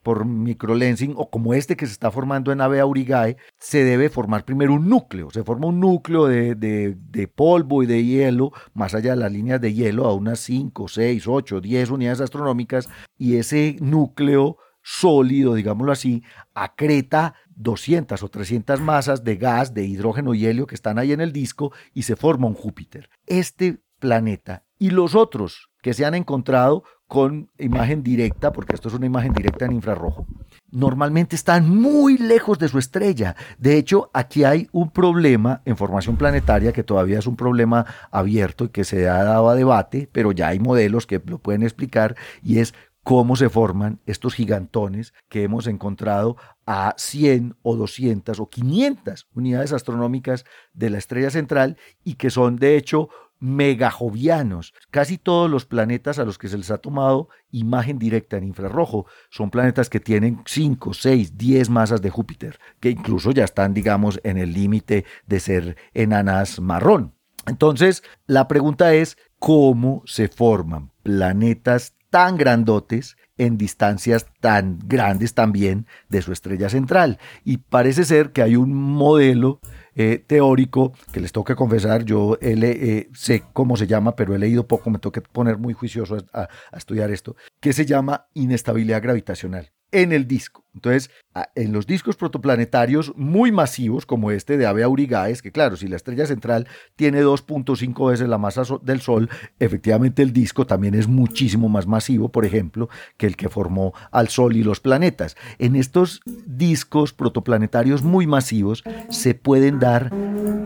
por microlensing, o como este que se está formando en Ave Aurigae, se debe formar primero un núcleo. Se forma un núcleo de, de, polvo y de hielo, más allá de las líneas de hielo, a unas 5, 6, 8, 10 unidades astronómicas, y ese núcleo sólido, digámoslo así, acreta 200 o 300 masas de gas, de hidrógeno y helio que están ahí en el disco y se forma un Júpiter. Este planeta y los otros que se han encontrado con imagen directa, porque esto es una imagen directa en infrarrojo, normalmente están muy lejos de su estrella. De hecho, aquí hay un problema en formación planetaria que todavía es un problema abierto y que se ha dado a debate, pero ya hay modelos que lo pueden explicar, y es cómo se forman estos gigantones que hemos encontrado a 100 o 200 o 500 unidades astronómicas de la estrella central y que son de hecho megajovianos. Casi todos los planetas a los que se les ha tomado imagen directa en infrarrojo son planetas que tienen 5, 6, 10 masas de Júpiter, que incluso ya están, digamos, en el límite de ser enanas marrón. Entonces, la pregunta es, ¿cómo se forman planetas tan grandotes en distancias tan grandes también de su estrella central. Y parece ser que hay un modelo eh, teórico que les tengo que confesar, yo eh, sé cómo se llama, pero he leído poco, me tengo que poner muy juicioso a estudiar esto, que se llama inestabilidad gravitacional en el disco. Entonces, en los discos protoplanetarios muy masivos, como este de Ave Aurigaes, que claro, si la estrella central tiene 2.5 veces la masa del Sol, efectivamente el disco también es muchísimo más masivo, por ejemplo, que el que formó al Sol y los planetas. En estos discos protoplanetarios muy masivos se pueden dar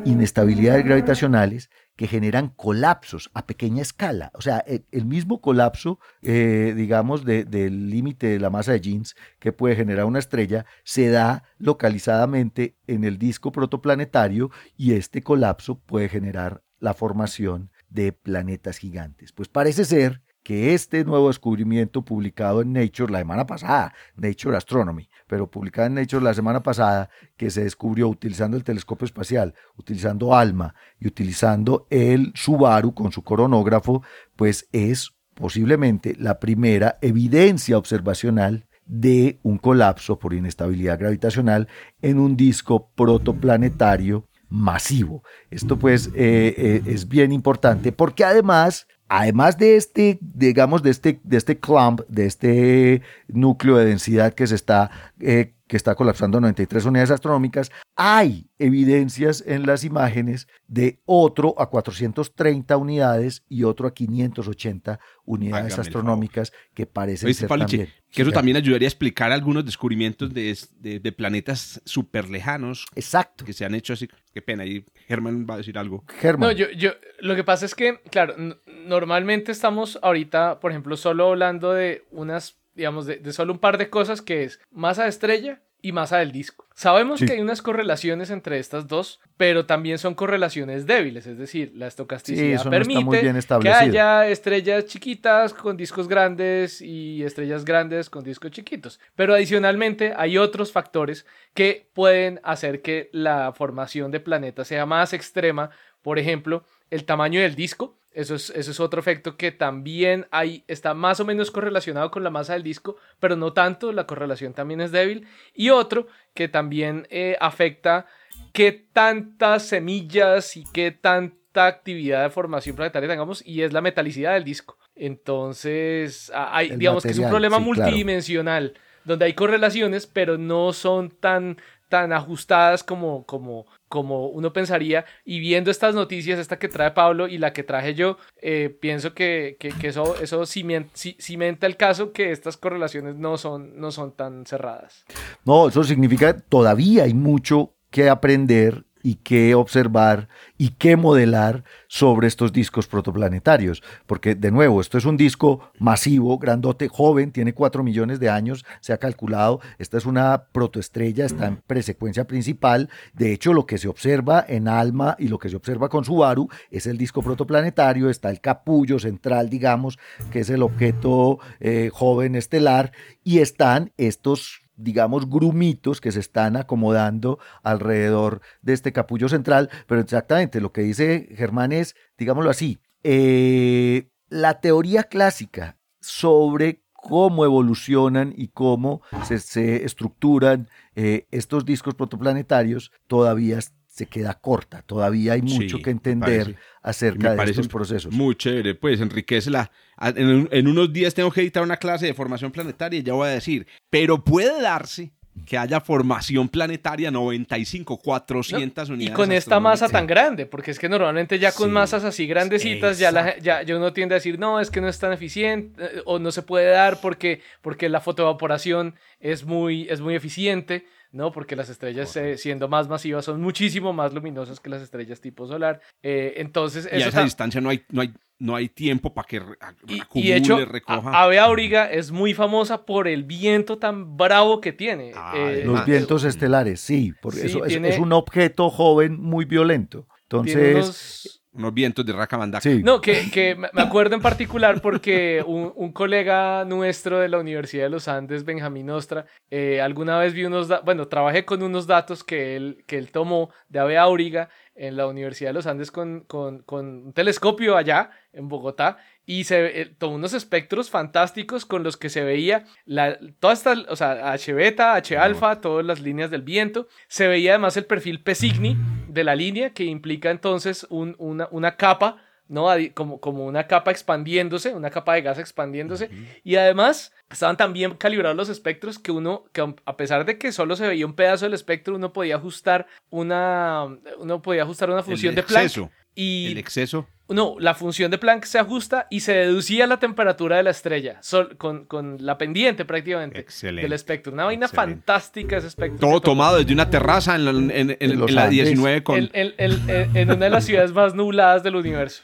inestabilidades gravitacionales que generan colapsos a pequeña escala. O sea, e, el, mismo colapso, eh, digamos, del límite de la masa de jeans que puede generar una estrella, se da localizadamente en el disco protoplanetario y este colapso puede generar la formación de planetas gigantes. Pues parece ser que este nuevo descubrimiento publicado en Nature la semana pasada, Nature Astronomy, pero publicado en Nature la semana pasada, que se descubrió utilizando el telescopio espacial, utilizando ALMA y utilizando el Subaru con su coronógrafo, pues es posiblemente la primera evidencia observacional de un colapso por inestabilidad gravitacional en un disco protoplanetario masivo. Esto pues eh, eh, es bien importante porque además además de este, digamos, de este, de este clump, de este núcleo de densidad que se está eh, que está colapsando 93 unidades astronómicas, hay evidencias en las imágenes de otro a 430 unidades y otro a 580 unidades astronómicas que parecen ser también. Que eso también ayudaría a explicar algunos descubrimientos de, de, planetas súper lejanos. Exacto. Que se han hecho así. Qué pena, ahí Germán va a decir algo. Germán. No, yo, yo, lo que pasa es que, claro, normalmente estamos ahorita, por ejemplo, solo hablando de unas digamos, de, solo un par de cosas que es masa de estrella y masa del disco. Sabemos que hay unas correlaciones entre estas dos, pero también son correlaciones débiles, es decir, la estocasticidad permite que haya estrellas chiquitas con discos grandes y estrellas grandes con discos chiquitos. Pero adicionalmente hay otros factores que pueden hacer que la formación de planetas sea más extrema, por ejemplo, el tamaño del disco eso es, eso es otro efecto que también hay, está más o menos correlacionado con la masa del disco, pero no tanto, la correlación también es débil. Y otro que también eh, afecta qué tantas semillas y qué tanta actividad de formación planetaria tengamos, y es la metalicidad del disco. Entonces, hay, digamos que es un problema multidimensional, donde hay correlaciones, pero no son tan tan ajustadas como, como, como uno pensaría. Y viendo estas noticias, esta que trae Pablo y la que traje yo, eh, pienso que, eso, eso cimenta, el caso que estas correlaciones no son, no son tan cerradas. No, eso significa todavía hay mucho que aprender y qué observar y qué modelar sobre estos discos protoplanetarios. Porque, de nuevo, esto es un disco masivo, grandote, joven, tiene 4 millones de años, se ha calculado. Esta es una protoestrella, está en presecuencia principal. De hecho, lo que se observa en ALMA y lo que se observa con Subaru es el disco protoplanetario, está el capullo central, digamos, que es el objeto eh, joven estelar, y están estos digamos, grumitos que se están acomodando alrededor de este capullo central, pero exactamente lo que dice Germán es, digámoslo así, eh, la teoría clásica sobre cómo evolucionan y cómo se, estructuran eh, estos discos protoplanetarios todavía se queda corta. Todavía hay mucho que entender acerca de estos procesos. Muy chévere, pues enriquece la... En, unos días tengo que editar una clase de formación planetaria y ya voy a decir, pero puede darse que haya formación planetaria 95, 400 unidades. Y con esta masa tan grande, porque es que normalmente ya con masas así grandecitas ya, la, ya, uno tiende a decir, no, es que no es tan eficiente eh, o no se puede dar porque, porque la fotoevaporación es muy, es muy eficiente. ¿No? Porque las estrellas, eh, siendo más masivas, son muchísimo más luminosas que las estrellas tipo solar. Eh, entonces, y a esa distancia no hay, no hay, no hay tiempo para que acumule, y, y hecho, recoja. Ave Auriga es muy famosa por el viento tan bravo que tiene. Eh, los vientos estelares, sí, porque eso es, un objeto joven muy violento. Entonces, unos vientos de Racamandaca. Sí. No, que, me acuerdo en particular porque un, colega nuestro de la Universidad de los Andes, Benjamín Ostra, eh, alguna vez vi unos, bueno, trabajé con unos datos que él, que él tomó de Ave Auriga en la Universidad de los Andes con, con, con un telescopio allá en Bogotá y se eh, tomó unos espectros fantásticos con los que se veía la, todas estas, o sea, H beta, H alfa, todas las líneas del viento. Se veía además el perfil P Cygni de la línea, que implica entonces una, una capa ¿no? Como, como una capa expandiéndose, una capa de gas expandiéndose. Y además estaban tan bien calibrados los espectros que uno, que a pesar de que solo se veía un pedazo del espectro, uno podía ajustar una, uno podía ajustar una función de Planck. Y, ¿El exceso? No, la función de Planck se ajusta y se deducía la temperatura de la estrella con, con, la pendiente prácticamente del espectro. Una vaina fantástica ese espectro. Todo tomado desde una terraza en, en, en, la 19 con... en una de las ciudades más nubladas del universo.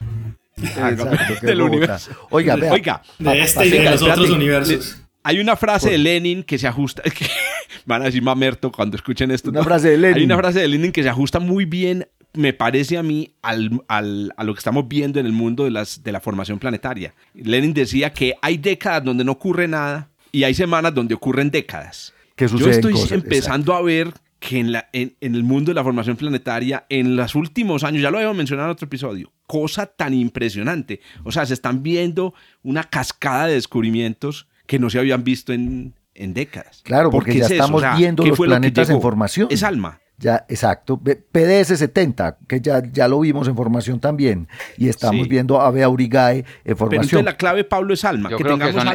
Exacto, del universo. Oiga, vea, Oiga, de este y de los otros universos. Hay una frase de Lenin que se ajusta, que van a decir mamerto cuando escuchen esto. Una frase de Lenin. Hay una frase de Lenin que se ajusta muy bien me parece a mí al, al, a lo que estamos viendo en el mundo de, las, de la formación planetaria. Lenin decía que hay décadas donde no ocurre nada y hay semanas donde ocurren décadas. Yo estoy empezando a ver que en, la, en, en, el mundo de la formación planetaria, en los últimos años, ya lo habíamos mencionado en otro episodio, cosa tan impresionante. O sea, se están viendo una cascada de descubrimientos que no se habían visto en, en décadas. Claro, porque, ya estamos viendo los planetas en formación. Es alma. Ya, exacto. PDS 70, que ya, ya lo vimos en formación también. Y estamos viendo a Aurigae en formación. Pero la clave, Pablo, es alma. Yo, creo, que son,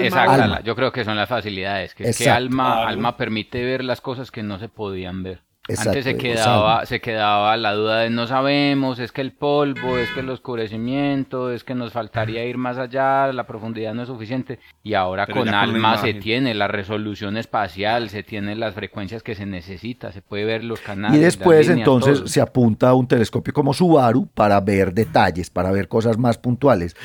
yo creo que son las facilidades. Que, es que alma, alma permite ver las cosas que no se podían ver. Antes se quedaba, se quedaba la duda de no sabemos, es que el polvo, es que el oscurecimiento, es que nos faltaría ir más allá, la profundidad no es suficiente. Y ahora con ALMA se tiene la resolución espacial, se tiene las frecuencias que se necesita, se puede ver los canales. Y después entonces se apunta a un telescopio como Subaru para ver detalles, para ver cosas más puntuales.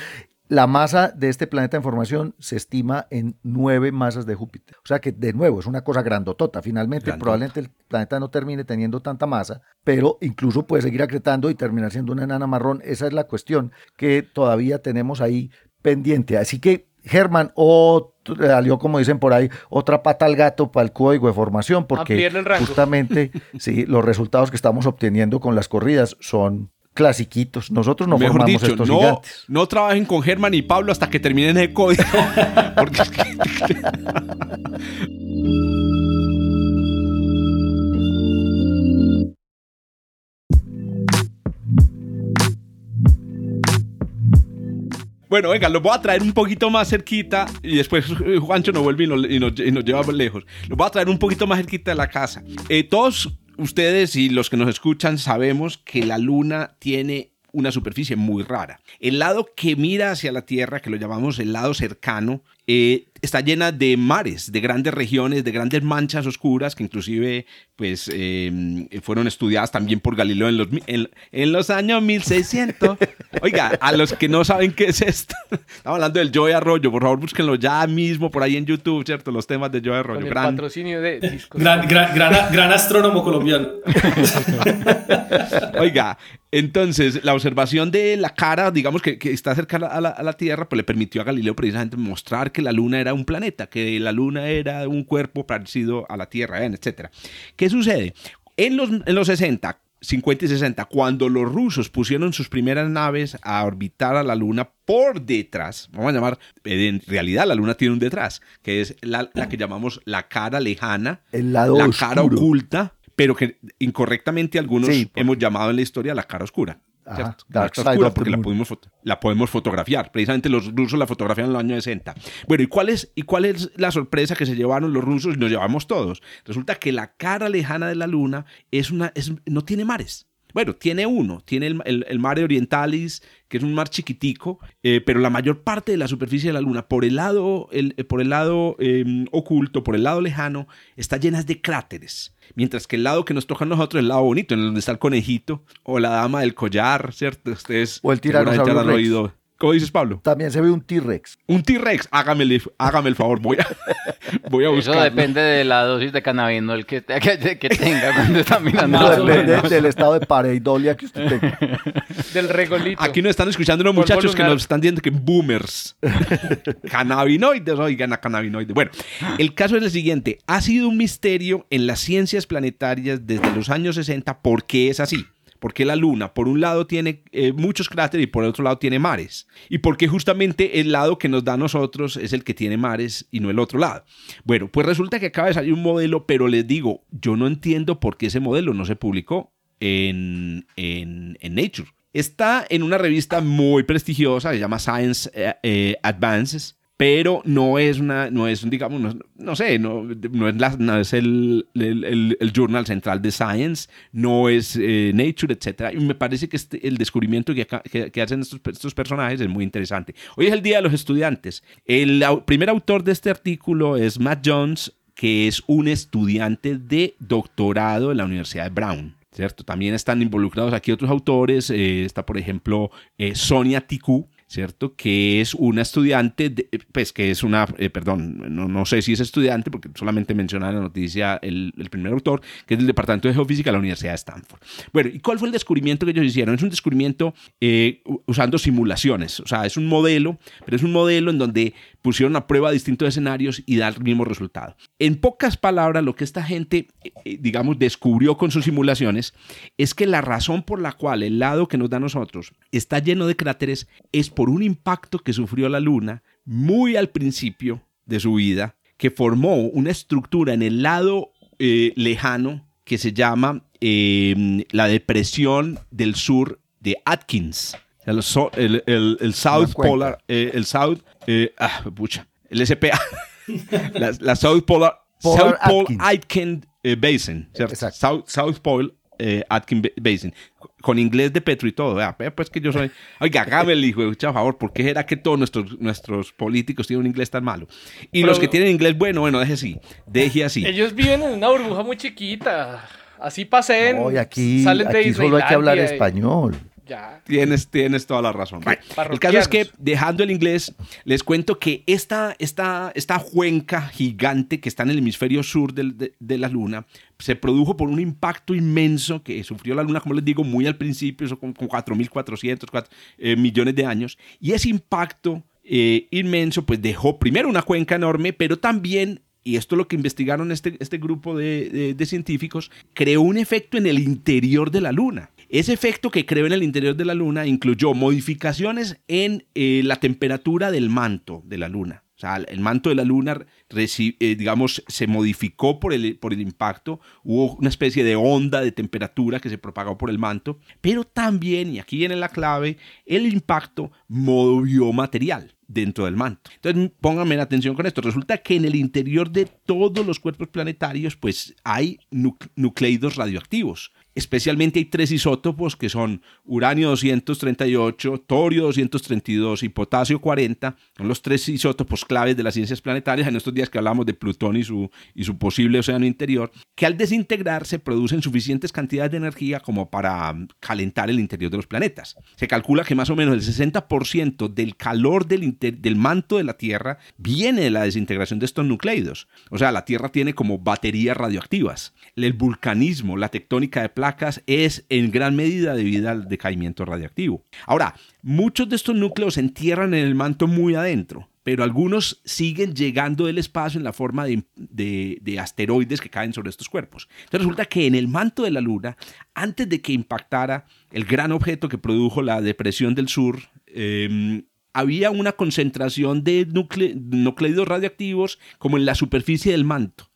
La masa de este planeta en formación se estima en nueve masas de Júpiter. O sea que, de nuevo, es una cosa grandotota. Finalmente, probablemente el planeta no termine teniendo tanta masa, pero incluso puede seguir acretando y terminar siendo una enana marrón. Esa es la cuestión que todavía tenemos ahí pendiente. Así que, Germán, o salió, como dicen por ahí, otra pata al gato para el código de formación, porque justamente sí, los resultados que estamos obteniendo con las corridas son clasiquitos. Nosotros no Mejor formamos estos no, gigantes. No trabajen con Germán y Pablo hasta que terminen el código. Porque es que... Bueno, venga, los voy a traer un poquito más cerquita y después Juancho nos vuelve y nos, y nos, lleva lejos. Los voy a traer un poquito más cerquita de la casa. Eh, todos ustedes y los que nos escuchan sabemos que la luna tiene una superficie muy rara. El lado que mira hacia la Tierra, que lo llamamos el lado cercano, eh, está llena de mares, de grandes regiones, de grandes manchas oscuras que inclusive pues, em, fueron estudiadas también por Galileo en los, en, los años 1600. Oiga, a los que no saben qué es esto, estamos hablando del Joe Arroyo, por favor búsquenlo ya mismo por ahí en YouTube, ¿cierto? Los temas de Joe Arroyo. gran, patrocinio de Gran, gran, astrónomo colombiano. Oiga, entonces la observación de la cara, digamos que, está cerca a la, a la Tierra, pues le permitió a Galileo precisamente mostrar que la Luna era un planeta, que la Luna era un cuerpo parecido a la Tierra, etc. ¿Qué sucede? En los, en los 60, 50 y 60, cuando los rusos pusieron sus primeras naves a orbitar a la Luna por detrás, vamos a llamar, en realidad la Luna tiene un detrás, que es la, que llamamos la cara lejana, El lado la cara oculta, pero que incorrectamente algunos hemos llamado en la historia la cara oscura porque la podemos, la podemos fotografiar. Precisamente los rusos la fotografiaron en los años 60. Bueno, ¿y cuál, es, ¿y cuál es la sorpresa que se llevaron los rusos y nos llevamos todos? Resulta que la cara lejana de la Luna es una, es, no tiene mares. Bueno, tiene uno, tiene el, el, mar Orientalis, que es un mar chiquitico, eh, pero la mayor parte de la superficie de la Luna, por el lado, el, eh, por el lado em, oculto, por el lado lejano, está llena de cráteres. Mientras que el lado que nos toca a nosotros es el lado bonito, en donde está el conejito o la dama del collar, ¿cierto? Ustedes o el tiranosaurio ¿Cómo dices, Pablo? También se ve un T-Rex. Un T-Rex, hágame, hágame el favor, voy a, voy a buscar. Eso depende de la dosis de cannabinol que, que, que tenga cuando está mirando. No, depende del estado de pareidolia que usted tenga. Del regolito. Aquí nos están escuchando unos muchachos que nos están diciendo que boomers. cannabinoides, oigan a cannabinoides. Bueno, el caso es el siguiente. Ha sido un misterio en las ciencias planetarias desde los años 60 ¿Por qué es así. ¿Por la Luna, por un lado, tiene eh, muchos cráteres y por el otro lado tiene mares? ¿Y por qué justamente el lado que nos da a nosotros es el que tiene mares y no el otro lado? Bueno, pues resulta que acaba de salir un modelo, pero les digo, yo no entiendo por qué ese modelo no se publicó en, en, Nature. Está en una revista muy prestigiosa, se llama Science eh, eh, Advances, pero no es una, no es, digamos, no, sé, no, no, es, la, es el, el, el, journal central de Science, no es eh, Nature, etc. Y me parece que este, el descubrimiento que, que, hacen estos, estos, personajes es muy interesante. Hoy es el Día de los Estudiantes. El primer autor de este artículo es Matt Jones, que es un estudiante de doctorado en la Universidad de Brown. ¿Cierto? También están involucrados aquí otros autores. Eh, está, por ejemplo, eh, Sonia Tiku, ¿cierto? Que es una estudiante, pues que es una, eh, perdón, no, sé si es estudiante, porque solamente menciona en la noticia el, primer autor, que es del Departamento de Geofísica de la Universidad de Stanford. Bueno, ¿y cuál fue el descubrimiento que ellos hicieron? Es un descubrimiento eh, usando simulaciones, o sea, es un modelo, pero es un modelo en donde pusieron a prueba distintos escenarios y da el mismo resultado. En pocas palabras, lo que esta gente, eh, digamos, descubrió con sus simulaciones es que la razón por la cual el lado que nos da a nosotros está lleno de cráteres es por un impacto que sufrió la Luna muy al principio de su vida, que formó una estructura en el lado eh, lejano que se llama la depresión del sur de Atkins. El, South Polar, eh, el South, eh, ah, pucha, el SPA, la, South Polar, South Pole Atkins Basin, South, South Pole Atkins Basin con inglés de Petro y todo. Vea, pues que yo soy. Oiga, hágame el hijo, por favor, ¿por qué era que todos nuestros, nuestros políticos tienen un inglés tan malo? Y los que tienen inglés bueno, bueno, deje así. Deje así. Ellos viven en una burbuja muy chiquita. Así pasen. No, aquí, salen de aquí solo hay que hablar español. Tienes, tienes toda la razón. El caso es que, dejando el inglés, les cuento que esta, esta, esta cuenca gigante que está en el hemisferio sur de, la Luna se produjo por un impacto inmenso que sufrió la Luna, como les digo, muy al principio, eso con, con 4.400 eh, millones de años. Y ese impacto eh, inmenso, pues dejó primero una cuenca enorme, pero también y esto es lo que investigaron este, este grupo de, científicos, creó un efecto en el interior de la Luna. Ese efecto que creó en el interior de la Luna incluyó modificaciones en eh, la temperatura del manto de la Luna. O sea, el manto de la Luna, eh, digamos, se modificó por el, por el impacto, hubo una especie de onda de temperatura que se propagó por el manto, pero también, y aquí viene la clave, el impacto movió material dentro del manto. Entonces, pónganme atención con esto. Resulta que en el interior de todos los cuerpos planetarios, pues hay nucleidos radioactivos. Especialmente hay tres isótopos que son uranio 238, torio 232 y potasio 40. Son los tres isótopos claves de las ciencias planetarias en estos días que hablamos de Plutón y su, y su posible océano interior, que al desintegrarse producen suficientes cantidades de energía como para um, calentar el interior de los planetas. Se calcula que más o menos el 60% del calor del, del manto de la Tierra viene de la desintegración de estos nucleidos. O sea, la Tierra tiene como baterías radioactivas. El vulcanismo, la tectónica de es en gran medida debido al decaimiento radiactivo. Ahora, muchos de estos núcleos se entierran en el manto muy adentro, pero algunos siguen llegando del espacio en la forma de, asteroides que caen sobre estos cuerpos. Entonces resulta que en el manto de la Luna, antes de que impactara el gran objeto que produjo la depresión del sur, em, había una concentración de nucleidos radiactivos como en la superficie del manto.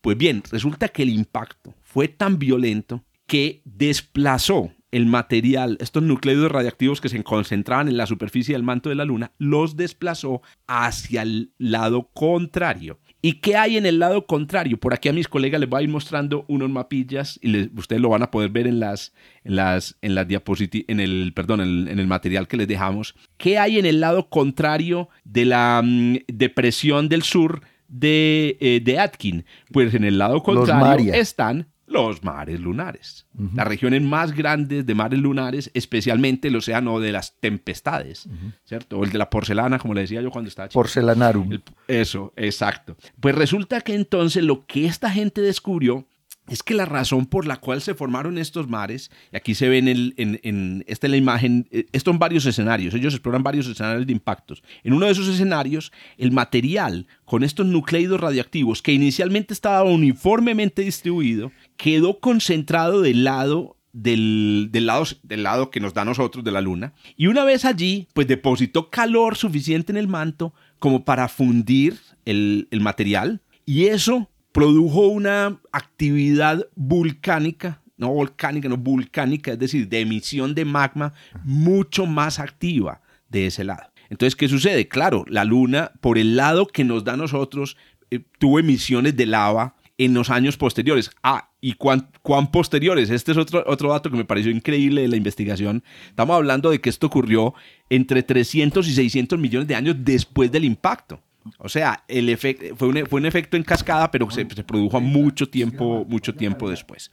Pues bien, resulta que el impacto fue tan violento que desplazó el material, estos núcleos radiactivos que se concentraban en la superficie del manto de la Luna, los desplazó hacia el lado contrario. ¿Y qué hay en el lado contrario? Por aquí a mis colegas les voy a ir mostrando unos mapillas y ustedes lo van a poder ver en las, en las, en las diapositivas, en el, perdón, en, el material que les dejamos. ¿Qué hay en el lado contrario de la mm, depresión del sur de, eh, de Atkin? Pues en el lado contrario están los mares lunares. Las regiones más grandes de mares lunares, especialmente el océano de las tempestades, ¿cierto? O el de la porcelana, como le decía yo cuando estaba chico. Porcelanarum. eso, exacto. Pues resulta que entonces lo que esta gente descubrió es que la razón por la cual se formaron estos mares, y aquí se ven en, en, en esta es la imagen, eh, esto en varios escenarios, ellos exploran varios escenarios de impactos. En uno de esos escenarios, el material con estos nucleidos radioactivos, que inicialmente estaba uniformemente distribuido, quedó concentrado del lado del, lado, del lado que nos da a nosotros de la luna. Y una vez allí, pues depositó calor suficiente en el manto como para fundir el, el material. Y eso produjo una actividad volcánica, no volcánica, no volcánica, es decir, de emisión de magma mucho más activa de ese lado. Entonces, ¿qué sucede? Claro, la Luna, por el lado que nos da a nosotros, eh, tuvo emisiones de lava en los años posteriores. Ah, ¿y cuán, cuán, posteriores? Este es otro, otro dato que me pareció increíble de la investigación. Estamos hablando de que esto ocurrió entre 300 y 600 millones de años después del impacto. O sea, el efecto, fue, un, fue un efecto en cascada, pero se, produjo mucho tiempo, mucho tiempo después.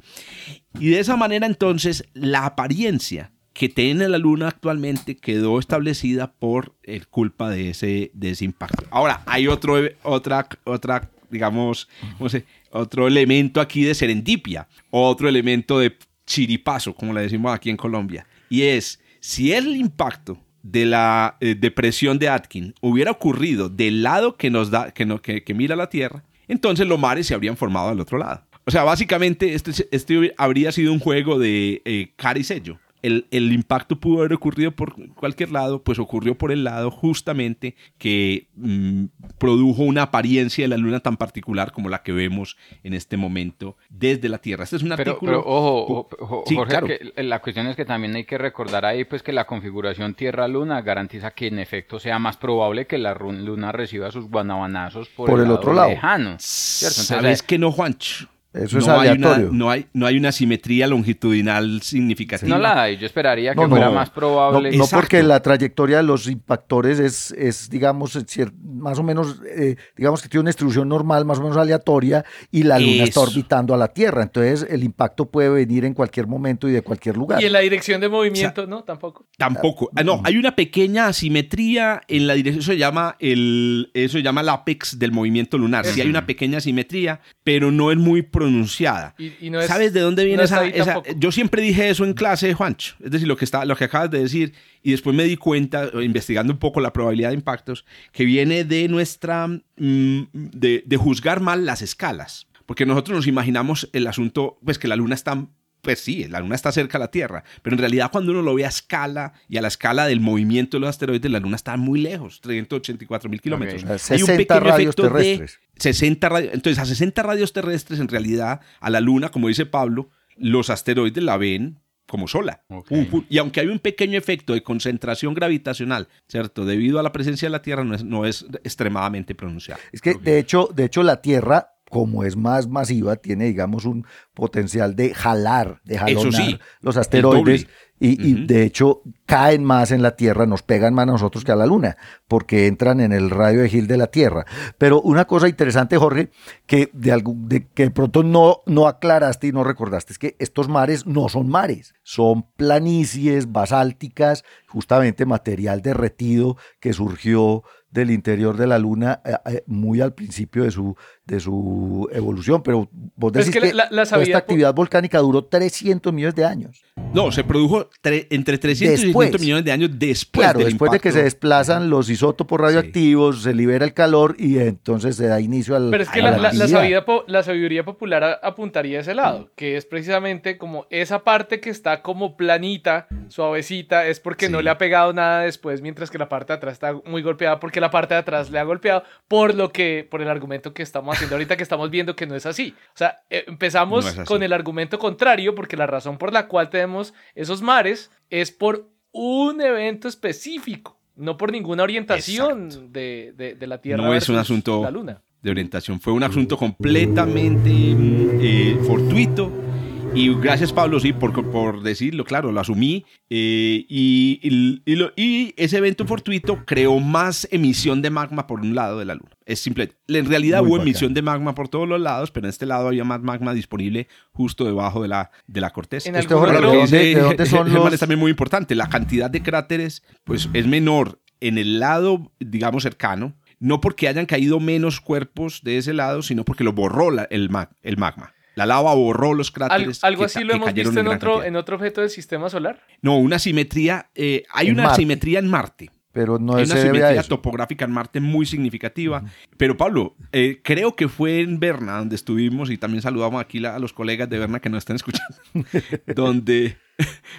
Y de esa manera entonces la apariencia que tiene la Luna actualmente quedó establecida por el eh, culpa de ese, de impacto. Ahora, hay otro, otra, otra, digamos, no sé, otro elemento aquí de serendipia, otro elemento de chiripazo, como le decimos aquí en Colombia, y es si el impacto de la eh, depresión de Atkin hubiera ocurrido del lado que nos da, que, no, que, mira la Tierra, entonces los mares se habrían formado al otro lado. O sea, básicamente este, este habría sido un juego de eh, cara y sello. El, el, impacto pudo haber ocurrido por cualquier lado, pues ocurrió por el lado justamente que mm, produjo una apariencia de la Luna tan particular como la que vemos en este momento desde la Tierra. Este es un artículo... Pero, ojo, ojo Jorge, la cuestión es que también hay que recordar ahí pues que la configuración Tierra-Luna garantiza que en efecto sea más probable que la Luna reciba sus guanabanazos por, el, otro lado lejano. ¿Sabes que no, Juancho? Eso no Hay una, no, hay, no hay una simetría longitudinal significativa. No la hay. Yo esperaría que fuera más probable. No, porque la trayectoria de los impactores es, es digamos, más o menos, eh, digamos que tiene una distribución normal, más o menos aleatoria, y la Luna está orbitando a la Tierra. Entonces, el impacto puede venir en cualquier momento y de cualquier lugar. Y en la dirección de movimiento, ¿no? Tampoco. Tampoco. Ah, no, hay una pequeña asimetría en la dirección. Eso se llama el, eso se llama el apex del movimiento lunar. Sí hay una pequeña asimetría, pero no es muy pronunciada. ¿Sabes de dónde viene esa, Yo siempre dije eso en clase, Juancho. Es decir, lo que, está, lo que acabas de decir. Y después me di cuenta, investigando un poco la probabilidad de impactos, que viene de nuestra. Mm, de, de juzgar mal las escalas. Porque nosotros nos imaginamos el asunto, pues que la luna está pues sí, la Luna está cerca a la Tierra, pero en realidad cuando uno lo ve a escala y a la escala del movimiento de los asteroides, la Luna está muy lejos, 384 mil kilómetros. 60 radios terrestres. 60 radios, entonces a 60 radios terrestres, en realidad, a la Luna, como dice Pablo, los asteroides la ven como sola. y aunque hay un pequeño efecto de concentración gravitacional, ¿cierto? Debido a la presencia de la Tierra, no es, no es extremadamente pronunciado. Es que, de hecho, de hecho, la Tierra como es más masiva, tiene, digamos, un potencial de jalar, de jalonar los asteroides y, de hecho caen más en la Tierra, nos pegan más a nosotros que a la Luna, porque entran en el radio de Gil de la Tierra. Pero una cosa interesante, Jorge, que de, de, que de pronto no, no aclaraste y no recordaste, es que estos mares no son mares, son planicies basálticas, justamente material derretido que surgió del interior de la Luna eh, eh, muy al principio de su, de su evolución. Pero vos decís que, esta actividad volcánica duró 300 millones de años. No, se produjo entre 300 y 500 millones de años después Claro, después de que se desplazan los isótopos radioactivos, se libera el calor y entonces se da inicio al Pero es que la, la, sabiduría, popular apuntaría a ese lado, que es precisamente como esa parte que está como planita, suavecita, es porque no le ha pegado nada después, mientras que la parte de atrás está muy golpeada porque la parte de atrás le ha golpeado, por lo que, por el argumento que estamos haciendo ahorita, que estamos viendo que no es así. O sea, eh, empezamos con el argumento contrario, porque la razón por la cual tenemos esos mares es por un evento específico, no por ninguna orientación de, la Tierra. No es un asunto de orientación, fue un asunto completamente mm, eh, fortuito y gracias, Pablo, sí, por, por decirlo, claro, lo asumí. Eh, y, y, ese evento fortuito creó más emisión de magma por un lado de la Luna. Es simple. En realidad hubo emisión de magma por todos los lados, pero en este lado había más magma disponible justo debajo de la, de la corteza. En Esto ¿de dónde, son los... es también muy importante. La cantidad de cráteres pues, es menor en el lado, digamos, cercano. No porque hayan caído menos cuerpos de ese lado, sino porque lo borró el, el magma. La lava borró los cráteres. ¿Algo así lo hemos visto en, otro, en otro objeto del sistema solar? No, una simetría. Eh, hay una simetría en Marte. Pero no hay una simetría topográfica en Marte muy significativa. Pero Pablo, eh, creo que fue en Berna donde estuvimos y también saludamos aquí a los colegas de Berna que nos están escuchando, donde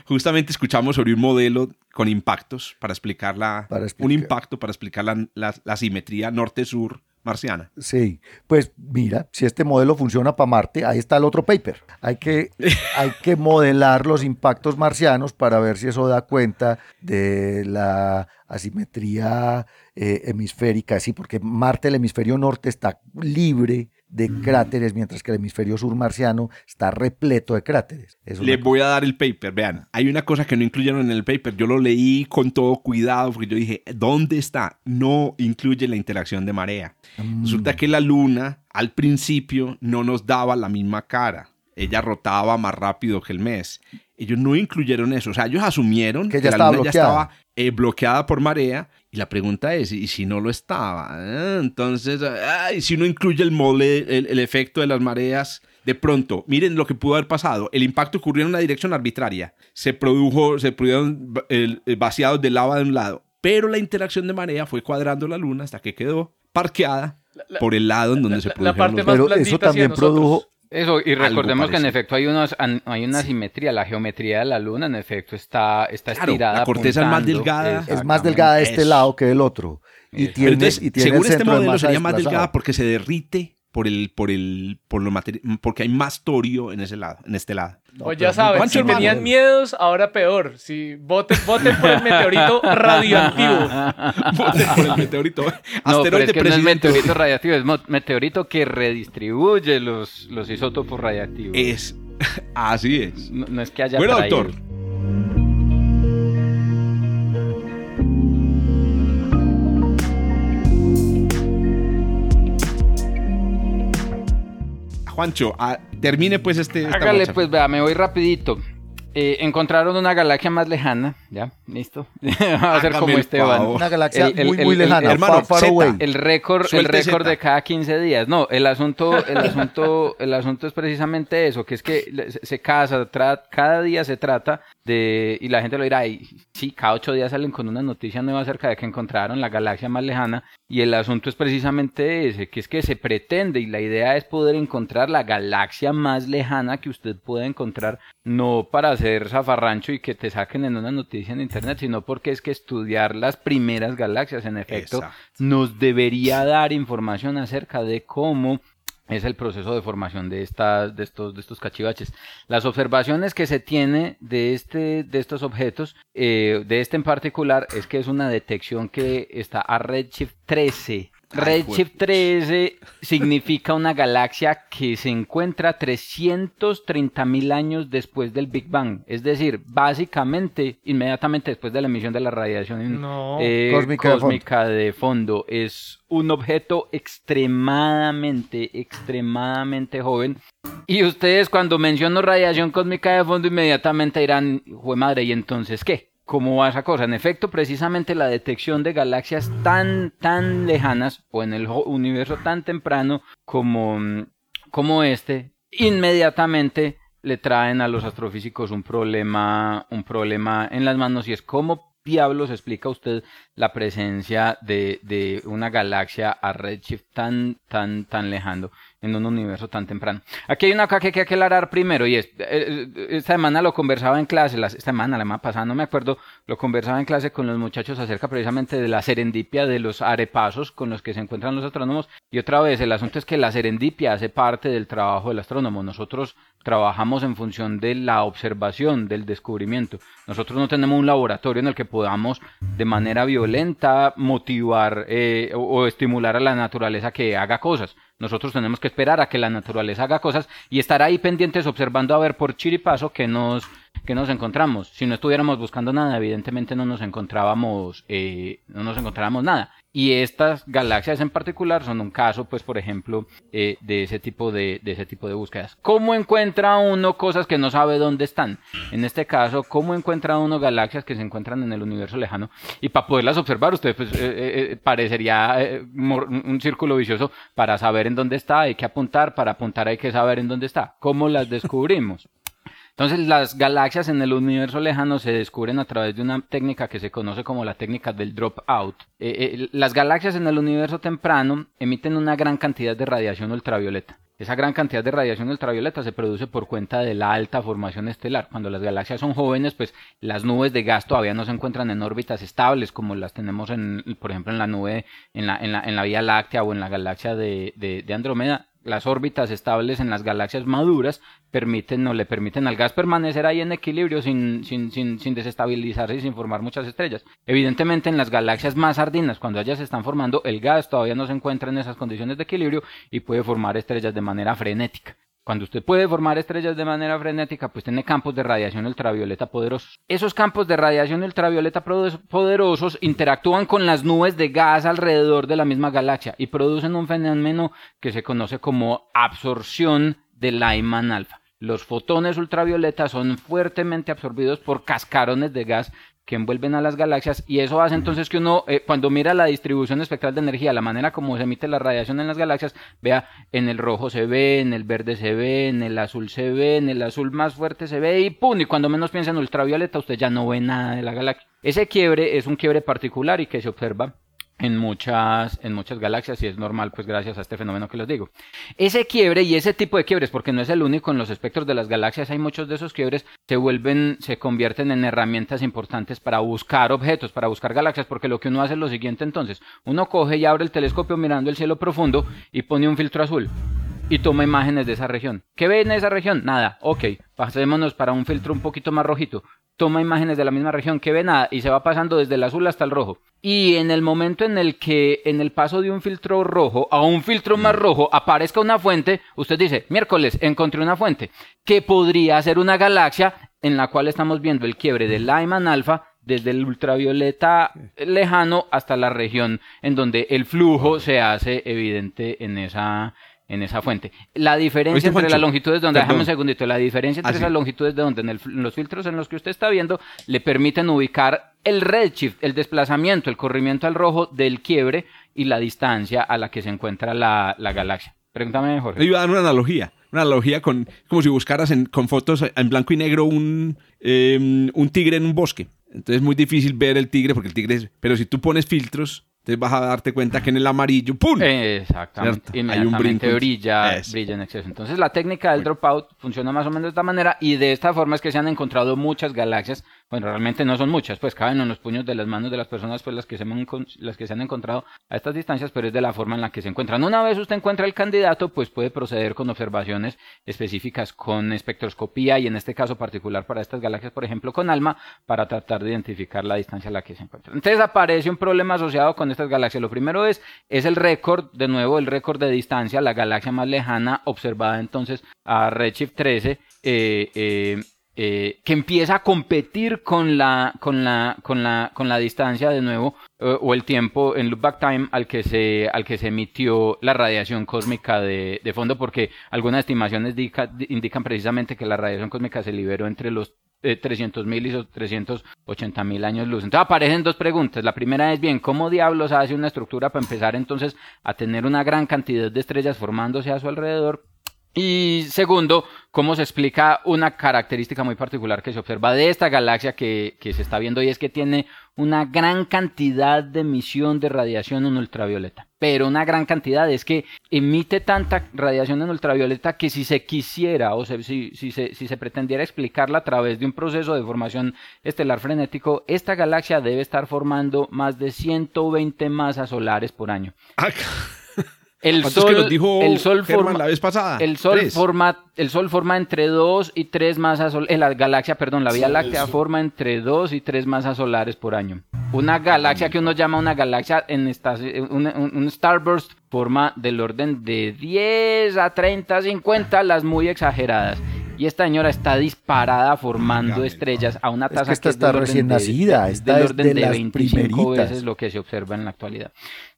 justamente escuchamos sobre un modelo con impactos para explicar, la, un impacto para explicar la, la simetría norte-sur marciana. Sí, pues mira, si este modelo funciona para Marte, ahí está el otro paper. Hay que, hay que modelar los impactos marcianos para ver si eso da cuenta de la asimetría eh, hemisférica, sí, porque Marte, el hemisferio norte, está libre de mm. cráteres, mientras que el hemisferio sur marciano está repleto de cráteres. Les voy a dar el paper, vean, hay una cosa que no incluyeron en el paper, yo lo leí con todo cuidado porque yo dije, ¿dónde está? No incluye la interacción de marea. Mm. Resulta que la luna al principio no nos daba la misma cara, ella rotaba más rápido que el mes. Ellos no incluyeron eso, o sea, ellos asumieron que, la luna ya estaba eh, bloqueada por marea y la pregunta es, ¿y si no lo estaba? Ah, entonces, ay, si uno incluye el mole, el, efecto de las mareas, de pronto, miren lo que pudo haber pasado. El impacto ocurrió en una dirección arbitraria. Se produjo, se produjeron vaciados de lava de un lado, pero la interacción de marea fue cuadrando la luna hasta que quedó parqueada por el lado en donde se produjeron Pero eso también produjo, Eso, y recordemos que en efecto hay, unos, hay una simetría, la geometría de la luna en efecto está, está estirada. La corteza es más delgada. Es más delgada de este lado que del otro. Y tiene, y tiene según este modelo sería más delgada porque se derrite por el, por el, por lo porque hay más torio en ese lado, en este lado. pues ya saben, si tenían miedos, ahora peor. Si voten, voten por el meteorito radioactivo. voten por el meteorito. No, pero es que no es meteorito radioactivo, es meteorito que redistribuye los, los isótopos radiactivos. Es, así es. No, es que haya Bueno, doctor. Juancho, ah, termine pues este... Hágale pues, vea, me voy rapidito. Eh, encontraron una galaxia más lejana, ¿ya? ¿Listo? Va a ser como Esteban. Una galaxia muy, muy lejana. hermano, El récord, el récord de cada 15 días. No, el asunto, el asunto, el asunto es precisamente eso, que es que se casa, cada día se trata de, y la gente lo dirá, y, sí, cada ocho días salen con una noticia nueva acerca de que encontraron la galaxia más lejana, y el asunto es precisamente ese, que es que se pretende, y la idea es poder encontrar la galaxia más lejana que usted pueda encontrar, no para hacer zafarrancho y que te saquen en una noticia en internet, sino porque es que estudiar las primeras galaxias, en efecto, nos debería dar información acerca de cómo es el proceso de formación de, estas, de, estos, de estos cachivaches. Las observaciones que se tiene de, este, de estos objetos, eh, de este en particular, es que es una detección que está a redshift 13 Redshift 13 significa una galaxia que se encuentra 330 mil años después del Big Bang. Es decir, básicamente, inmediatamente después de la emisión de la radiación eh, cósmica, de, fondo. Es un objeto extremadamente, extremadamente joven. Y ustedes cuando menciono radiación cósmica de fondo, inmediatamente dirán, jue madre, ¿y entonces qué? Cómo va esa cosa. En efecto, precisamente la detección de galaxias tan, tan lejanas o en el universo tan temprano como, como este, inmediatamente le traen a los astrofísicos un problema, un problema en las manos y es cómo diablos explica usted la presencia de, de, una galaxia a redshift tan, tan, tan lejano en un universo tan temprano. Aquí hay una cosa que hay que aclarar primero y eh, eh, esta semana lo conversaba en clase, esta semana, la semana pasada, no me acuerdo, lo conversaba en clase con los muchachos acerca precisamente de la serendipia de los arepasos con los que se encuentran los astrónomos y otra vez, el asunto es que la serendipia hace parte del trabajo del astrónomo. Nosotros trabajamos en función de la observación, del descubrimiento. Nosotros no tenemos un laboratorio en el que podamos de manera violenta motivar eh, o, estimular a la naturaleza que haga cosas. Nosotros tenemos que esperar a que la naturaleza haga cosas y estar ahí pendientes observando a ver por chiripazo que nos, que nos encontramos. Si no estuviéramos buscando nada, evidentemente no nos encontrábamos, eh, no nos encontrábamos nada. Y estas galaxias en particular son un caso, pues, por ejemplo, eh, de, ese tipo de, de, ese tipo de búsquedas. ¿Cómo encuentra uno cosas que no sabe dónde están? En este caso, ¿cómo encuentra uno galaxias que se encuentran en el universo lejano? Y para poderlas observar, usted pues, eh, eh, parecería un círculo vicioso para saber en dónde está, hay que apuntar, para apuntar hay que saber en dónde está. ¿Cómo las descubrimos? Entonces las galaxias en el universo lejano se descubren a través de una técnica que se conoce como la técnica del dropout. Eh, eh, las galaxias en el universo temprano emiten una gran cantidad de radiación ultravioleta. Esa gran cantidad de radiación ultravioleta se produce por cuenta de la alta formación estelar. Cuando las galaxias son jóvenes, pues las nubes de gas todavía no se encuentran en órbitas estables como las tenemos, en, por ejemplo, en la nube, en la, en la, en la Vía Láctea o en la galaxia de, de, de Andrómeda las órbitas estables en las galaxias maduras permiten o le permiten al gas permanecer ahí en equilibrio sin, sin, sin, sin, desestabilizarse y sin formar muchas estrellas. Evidentemente en las galaxias más sardinas, cuando ellas se están formando, el gas todavía no se encuentra en esas condiciones de equilibrio y puede formar estrellas de manera frenética. Cuando usted puede formar estrellas de manera frenética, pues tiene campos de radiación ultravioleta poderosos. Esos campos de radiación ultravioleta poderosos interactúan con las nubes de gas alrededor de la misma galaxia y producen un fenómeno que se conoce como absorción de Lyman alfa. Los fotones ultravioleta son fuertemente absorbidos por cascarones de gas que envuelven a las galaxias y eso hace entonces que uno eh, cuando mira la distribución espectral de energía, la manera como se emite la radiación en las galaxias, vea en el rojo se ve, en el verde se ve, en el azul se ve, en el azul más fuerte se ve y pum, y cuando menos piensa en ultravioleta usted ya no ve nada de la galaxia. Ese quiebre es un quiebre particular y que se observa en muchas, en muchas galaxias y es normal pues gracias a este fenómeno que les digo. Ese quiebre y ese tipo de quiebres, porque no es el único en los espectros de las galaxias, hay muchos de esos quiebres, se vuelven, se convierten en herramientas importantes para buscar objetos, para buscar galaxias, porque lo que uno hace es lo siguiente entonces, uno coge y abre el telescopio mirando el cielo profundo y pone un filtro azul y toma imágenes de esa región. ¿Qué ve en esa región? Nada. Ok, pasémonos para un filtro un poquito más rojito. Toma imágenes de la misma región. ¿Qué ve? Nada. Y se va pasando desde el azul hasta el rojo. Y en el momento en el que en el paso de un filtro rojo a un filtro más rojo aparezca una fuente, usted dice, miércoles, encontré una fuente que podría ser una galaxia en la cual estamos viendo el quiebre del Lyman alfa desde el ultravioleta lejano hasta la región en donde el flujo se hace evidente en esa, en esa fuente. La diferencia entre las longitudes de onda, déjame un segundito, la diferencia entre esas longitudes de onda en, los filtros en los que usted está viendo le permiten ubicar el redshift, el desplazamiento, el corrimiento al rojo del quiebre y la distancia a la que se encuentra la, galaxia. Pregúntame, Jorge. Yo iba a dar una analogía, una analogía con, como si buscaras con fotos en blanco y negro un, em, un tigre en un bosque. Entonces es muy difícil ver el tigre porque el tigre es... Pero si tú pones filtros, entonces vas a darte cuenta que en el amarillo, ¡pum! Exactamente. Hay un brilla, brilla en exceso. Entonces la técnica del dropout funciona más o menos de esta manera y de esta forma es que se han encontrado muchas galaxias bueno, realmente no son muchas, pues caben en los puños de las manos de las personas pues las que, se han, las que se han encontrado a estas distancias, pero es de la forma en la que se encuentran. Una vez usted encuentra el candidato, pues puede proceder con observaciones específicas con espectroscopía y en este caso particular para estas galaxias, por ejemplo, con ALMA, para tratar de identificar la distancia a la que se encuentran. Entonces aparece un problema asociado con estas galaxias. Lo primero es, es el récord, de nuevo, el récord de distancia, la galaxia más lejana observada entonces a Redshift 13. Eh, eh, eh, que empieza a competir con la, con la, con la, con la distancia de nuevo eh, o el tiempo en loopback time al que se, al que se emitió la radiación cósmica de, de fondo, porque algunas estimaciones indican precisamente que la radiación cósmica se liberó entre los 300.000 eh, y los 380.000 años luz. Entonces aparecen dos preguntas. La primera es, bien, ¿cómo diablos hace una estructura para empezar entonces a tener una gran cantidad de estrellas formándose a su alrededor? Y segundo, cómo se explica una característica muy particular que se observa de esta galaxia que, se está viendo y es que tiene una gran cantidad de emisión de radiación en ultravioleta. Pero una gran cantidad es que emite tanta radiación en ultravioleta que si se quisiera o si, si, se, si se pretendiera explicarla a través de un proceso de formación estelar frenético, esta galaxia debe estar formando más de 120 masas solares por año. Ah, el sol, que nos dijo el sol forma, la vez pasada? El sol forma el sol forma entre 2 y 3 masas solares, en la galaxia, perdón, la Vía Láctea forma entre 2 y 3 masas solares por año. Una galaxia que uno llama una galaxia en esta, un, un, starburst forma del orden de 10 a 30, 50, las muy exageradas. Y esta señora está disparada formando estrellas a una tasa que, esta está recién nacida, está del orden de, 25 veces lo que se observa en la actualidad.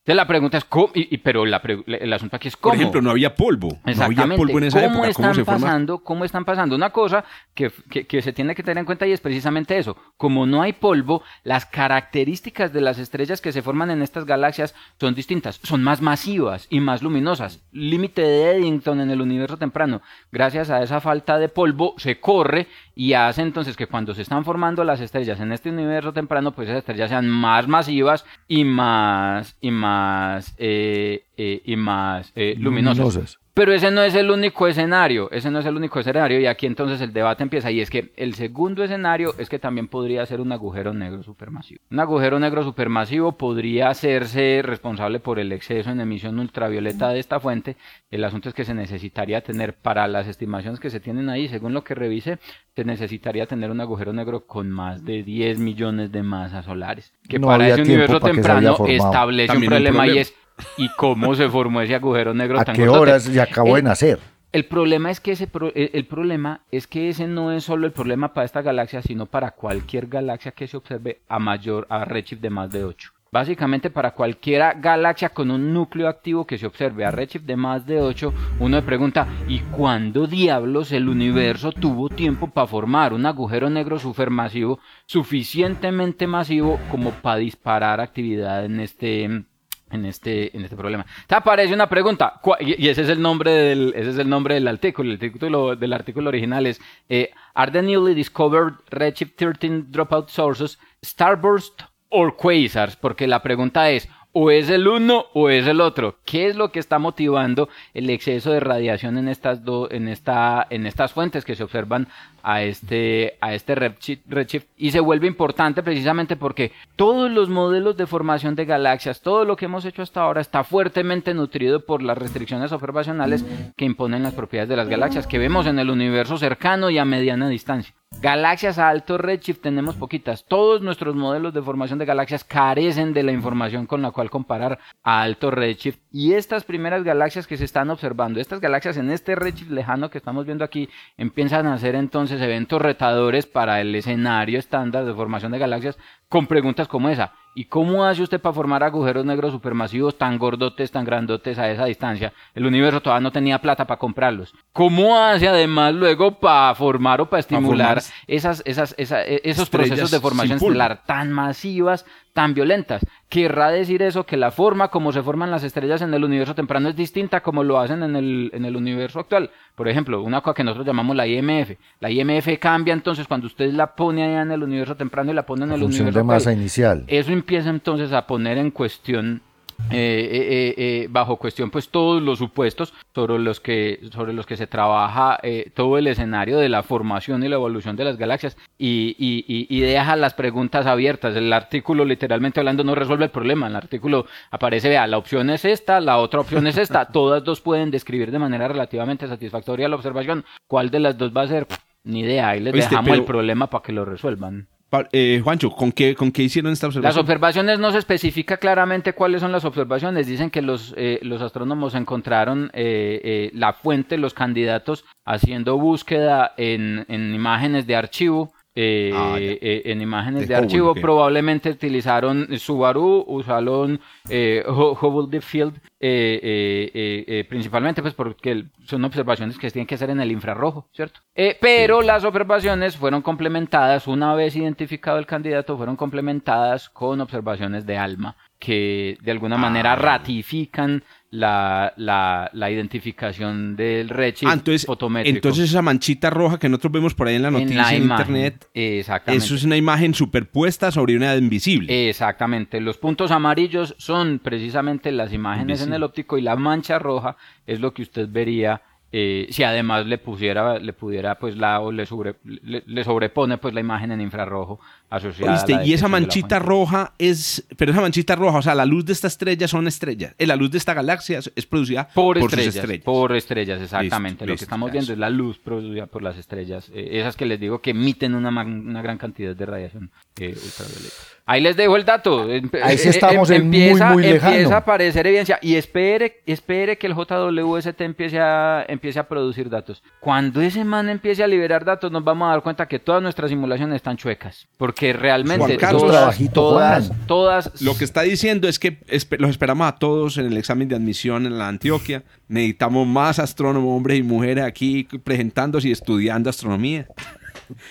Entonces la pregunta es, ¿cómo? Y, pero la el asunto aquí es cómo. Por ejemplo, no había polvo. No había polvo en esa ¿Cómo época. Están ¿Cómo, pasando, ¿Cómo están pasando? Una cosa que, que, se tiene que tener en cuenta y es precisamente eso. Como no hay polvo, las características de las estrellas que se forman en estas galaxias son distintas. Son más masivas y más luminosas. Límite de Eddington en el universo temprano. Gracias a esa falta de polvo se corre y hace entonces que cuando se están formando las estrellas en este universo temprano, pues esas estrellas sean más masivas y más y más eh, eh, y más eh, luminosas. Pero ese no es el único escenario, ese no es el único escenario y aquí entonces el debate empieza y es que el segundo escenario es que también podría ser un agujero negro supermasivo. Un agujero negro supermasivo podría hacerse responsable por el exceso en emisión ultravioleta de esta fuente. El asunto es que se necesitaría tener para las estimaciones que se tienen ahí, según lo que revise, se necesitaría tener un agujero negro con más de 10 millones de masas solares. Que para ese universo temprano establece un problema, y es y cómo se formó ese agujero negro ¿A qué horas ya acabó de nacer? El problema es que ese el problema es que ese no es solo el problema para esta galaxia, sino para cualquier galaxia que se observe a mayor a redshift de más de 8. Básicamente para cualquier galaxia con un núcleo activo que se observe a redshift de más de 8, uno se pregunta, ¿y cuándo diablos el universo tuvo tiempo para formar un agujero negro supermasivo suficientemente masivo como para disparar actividad en este en este, en este problema. Te aparece una pregunta, y ese es el nombre del, ese es el nombre del artículo. El título del artículo original es eh, Are the newly discovered Redshift 13 dropout sources starburst or quasars? Porque la pregunta es, o es el uno o es el otro. ¿Qué es lo que está motivando el exceso de radiación en estas, en esta, en estas fuentes que se observan a este, a este redshift, Y se vuelve importante precisamente porque todos los modelos de formación de galaxias, todo lo que hemos hecho hasta ahora está fuertemente nutrido por las restricciones observacionales que imponen las propiedades de las galaxias que vemos en el universo cercano y a mediana distancia. Galaxias a alto redshift tenemos poquitas. Todos nuestros modelos de formación de galaxias carecen de la información con la cual comparar a alto redshift. Y estas primeras galaxias que se están observando, estas galaxias en este redshift lejano que estamos viendo aquí, empiezan a ser entonces eventos retadores para el escenario estándar de formación de galaxias con preguntas como esa. ¿Y cómo hace usted para formar agujeros negros supermasivos tan gordotes, tan grandotes a esa distancia? El universo todavía no tenía plata para comprarlos. ¿Cómo hace además luego para formar o para estimular esas, esas, e, esos procesos de formación estelar tan masivas, tan violentas? Querrá decir eso que la forma como se forman las estrellas en el universo temprano es distinta como lo hacen en el, en el universo actual. Por ejemplo, una cosa que nosotros llamamos la IMF. La IMF cambia entonces cuando usted la pone allá en el universo temprano y la pone en el universo de masa inicial. Eso empieza entonces a poner en cuestión eh, eh, eh, bajo cuestión pues todos los supuestos sobre los que sobre los que se trabaja todo el escenario de la formación y la evolución de las galaxias. Y, y, deja las preguntas abiertas. El artículo literalmente hablando no resuelve el problema. El artículo aparece vea la opción es esta la otra opción es esta. Todas dos pueden describir de manera relativamente satisfactoria la observación. Cuál de las dos va a ser ni idea. Ahí les dejamos el problema para que lo resuelvan eh, Juancho, ¿con qué, ¿con qué hicieron esta observación? Las observaciones no se especifica claramente cuáles son las observaciones. Dicen que los, eh, los astrónomos encontraron eh, la fuente, los candidatos, haciendo búsqueda en, en imágenes de archivo eh, ah, eh, en imágenes de, archivo. Probablemente utilizaron Subaru, usaron eh, Hubble Deep Field, eh, principalmente pues porque son observaciones que tienen que hacer en el infrarrojo, ¿cierto? pero las observaciones fueron complementadas, una vez identificado el candidato, fueron complementadas con observaciones de ALMA que de alguna manera ah. ratifican la, la, la, identificación del redshift ah, entonces, fotométrico. Entonces esa manchita roja que nosotros vemos por ahí en la noticia en, internet, exactamente. eso es una imagen superpuesta sobre una invisible. Exactamente, los puntos amarillos son precisamente las imágenes en el óptico y la mancha roja es lo que usted vería eh, si además le pusiera, le pudiera, pues la o le, sobre, le, sobrepone pues la imagen en infrarrojo asociada. A y esa manchita roja es, pero esa manchita roja, o sea, la luz de esta estrella son estrellas, eh, la luz de esta galaxia es producida por, estrellas, Por estrellas, exactamente. Lo que estamos viendo es la luz producida por las estrellas, eh, esas que les digo que emiten una, una gran cantidad de radiación ultravioleta. Ahí les dejo el dato. Ahí sí estamos en empieza, muy, muy lejano. Empieza a aparecer evidencia y espere, espere que el JWST empiece a, empiece a producir datos. Cuando ese man empiece a liberar datos, nos vamos a dar cuenta que todas nuestras simulaciones están chuecas. Porque realmente todas, todas, todas, Lo que está diciendo es que los esperamos a todos en el examen de admisión en la Antioquia. Necesitamos más astrónomos, hombres y mujeres aquí presentándose y estudiando astronomía.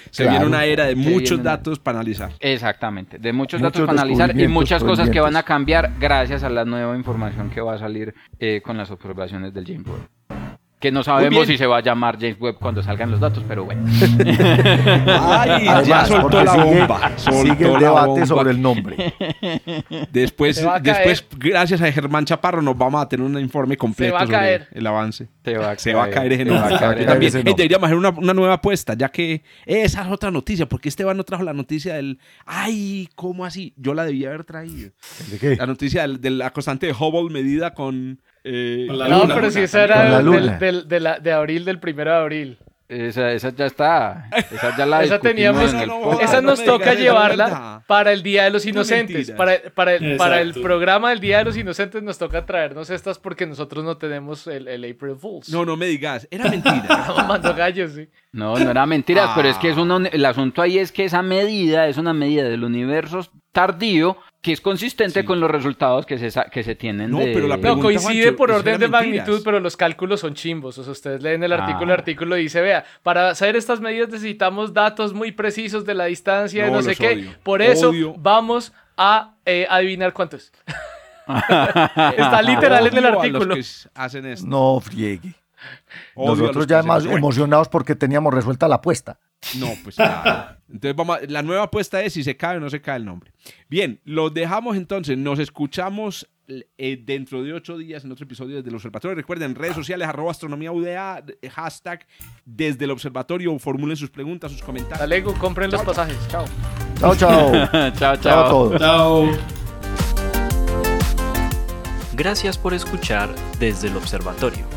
Se viene una era de muchos datos para analizar. Exactamente, de muchos, datos para analizar y muchas cosas que van a cambiar gracias a la nueva información que va a salir eh, con las observaciones del James Webb. Que no sabemos si se va a llamar James Webb cuando salgan los datos, pero bueno. Ay, ya soltó la bomba. sigue el debate sobre el nombre. Después, después gracias a Germán Chaparro, nos vamos a tener un informe completo sobre el avance. se va a caer ese nombre. También deberíamos hacer una, una, nueva apuesta, ya que esa es otra noticia, porque Esteban no trajo la noticia del. Ay, ¿cómo así? Yo la debía haber traído. ¿De qué? La noticia de la constante de Hubble medida con eh, no, pero si esa era del, de, la, de abril, del primero de abril. Esa, esa ya está. Esa ya la esa teníamos. esa nos toca llevarla para el Día de los Inocentes. Para, para, el, para el programa del Día de los Inocentes nos toca traernos estas porque nosotros no tenemos el, el April Fools. No, no me digas. Era mentira. Estamos mandando gallos, sí. No, no era mentira, pero es que es uno, el asunto ahí es que esa medida es una medida del universo tardío que es consistente con los resultados que se, que se tienen. No, pero la pregunta, coincide por orden de magnitud, pero los cálculos son chimbos. O sea, ustedes leen el artículo, el ah. artículo dice, vea, para hacer estas medidas necesitamos datos muy precisos de la distancia, de no, sé qué. Por eso vamos a eh, adivinar cuánto es. Está literal en el artículo. No friegue. Nosotros ya más emocionados porque teníamos resuelta la apuesta. No, pues claro. Entonces vamos la nueva apuesta es si se cae o no se cae el nombre. Bien, los dejamos entonces. Nos escuchamos eh, dentro de ocho días en otro episodio desde el observatorio. Recuerden, redes sociales, arroba astronomía UDA, hashtag desde el observatorio. Formulen sus preguntas, sus comentarios. Alego, compren los pasajes. Chao. Chao, chao. chao, chao. Chao. Gracias por escuchar desde el observatorio.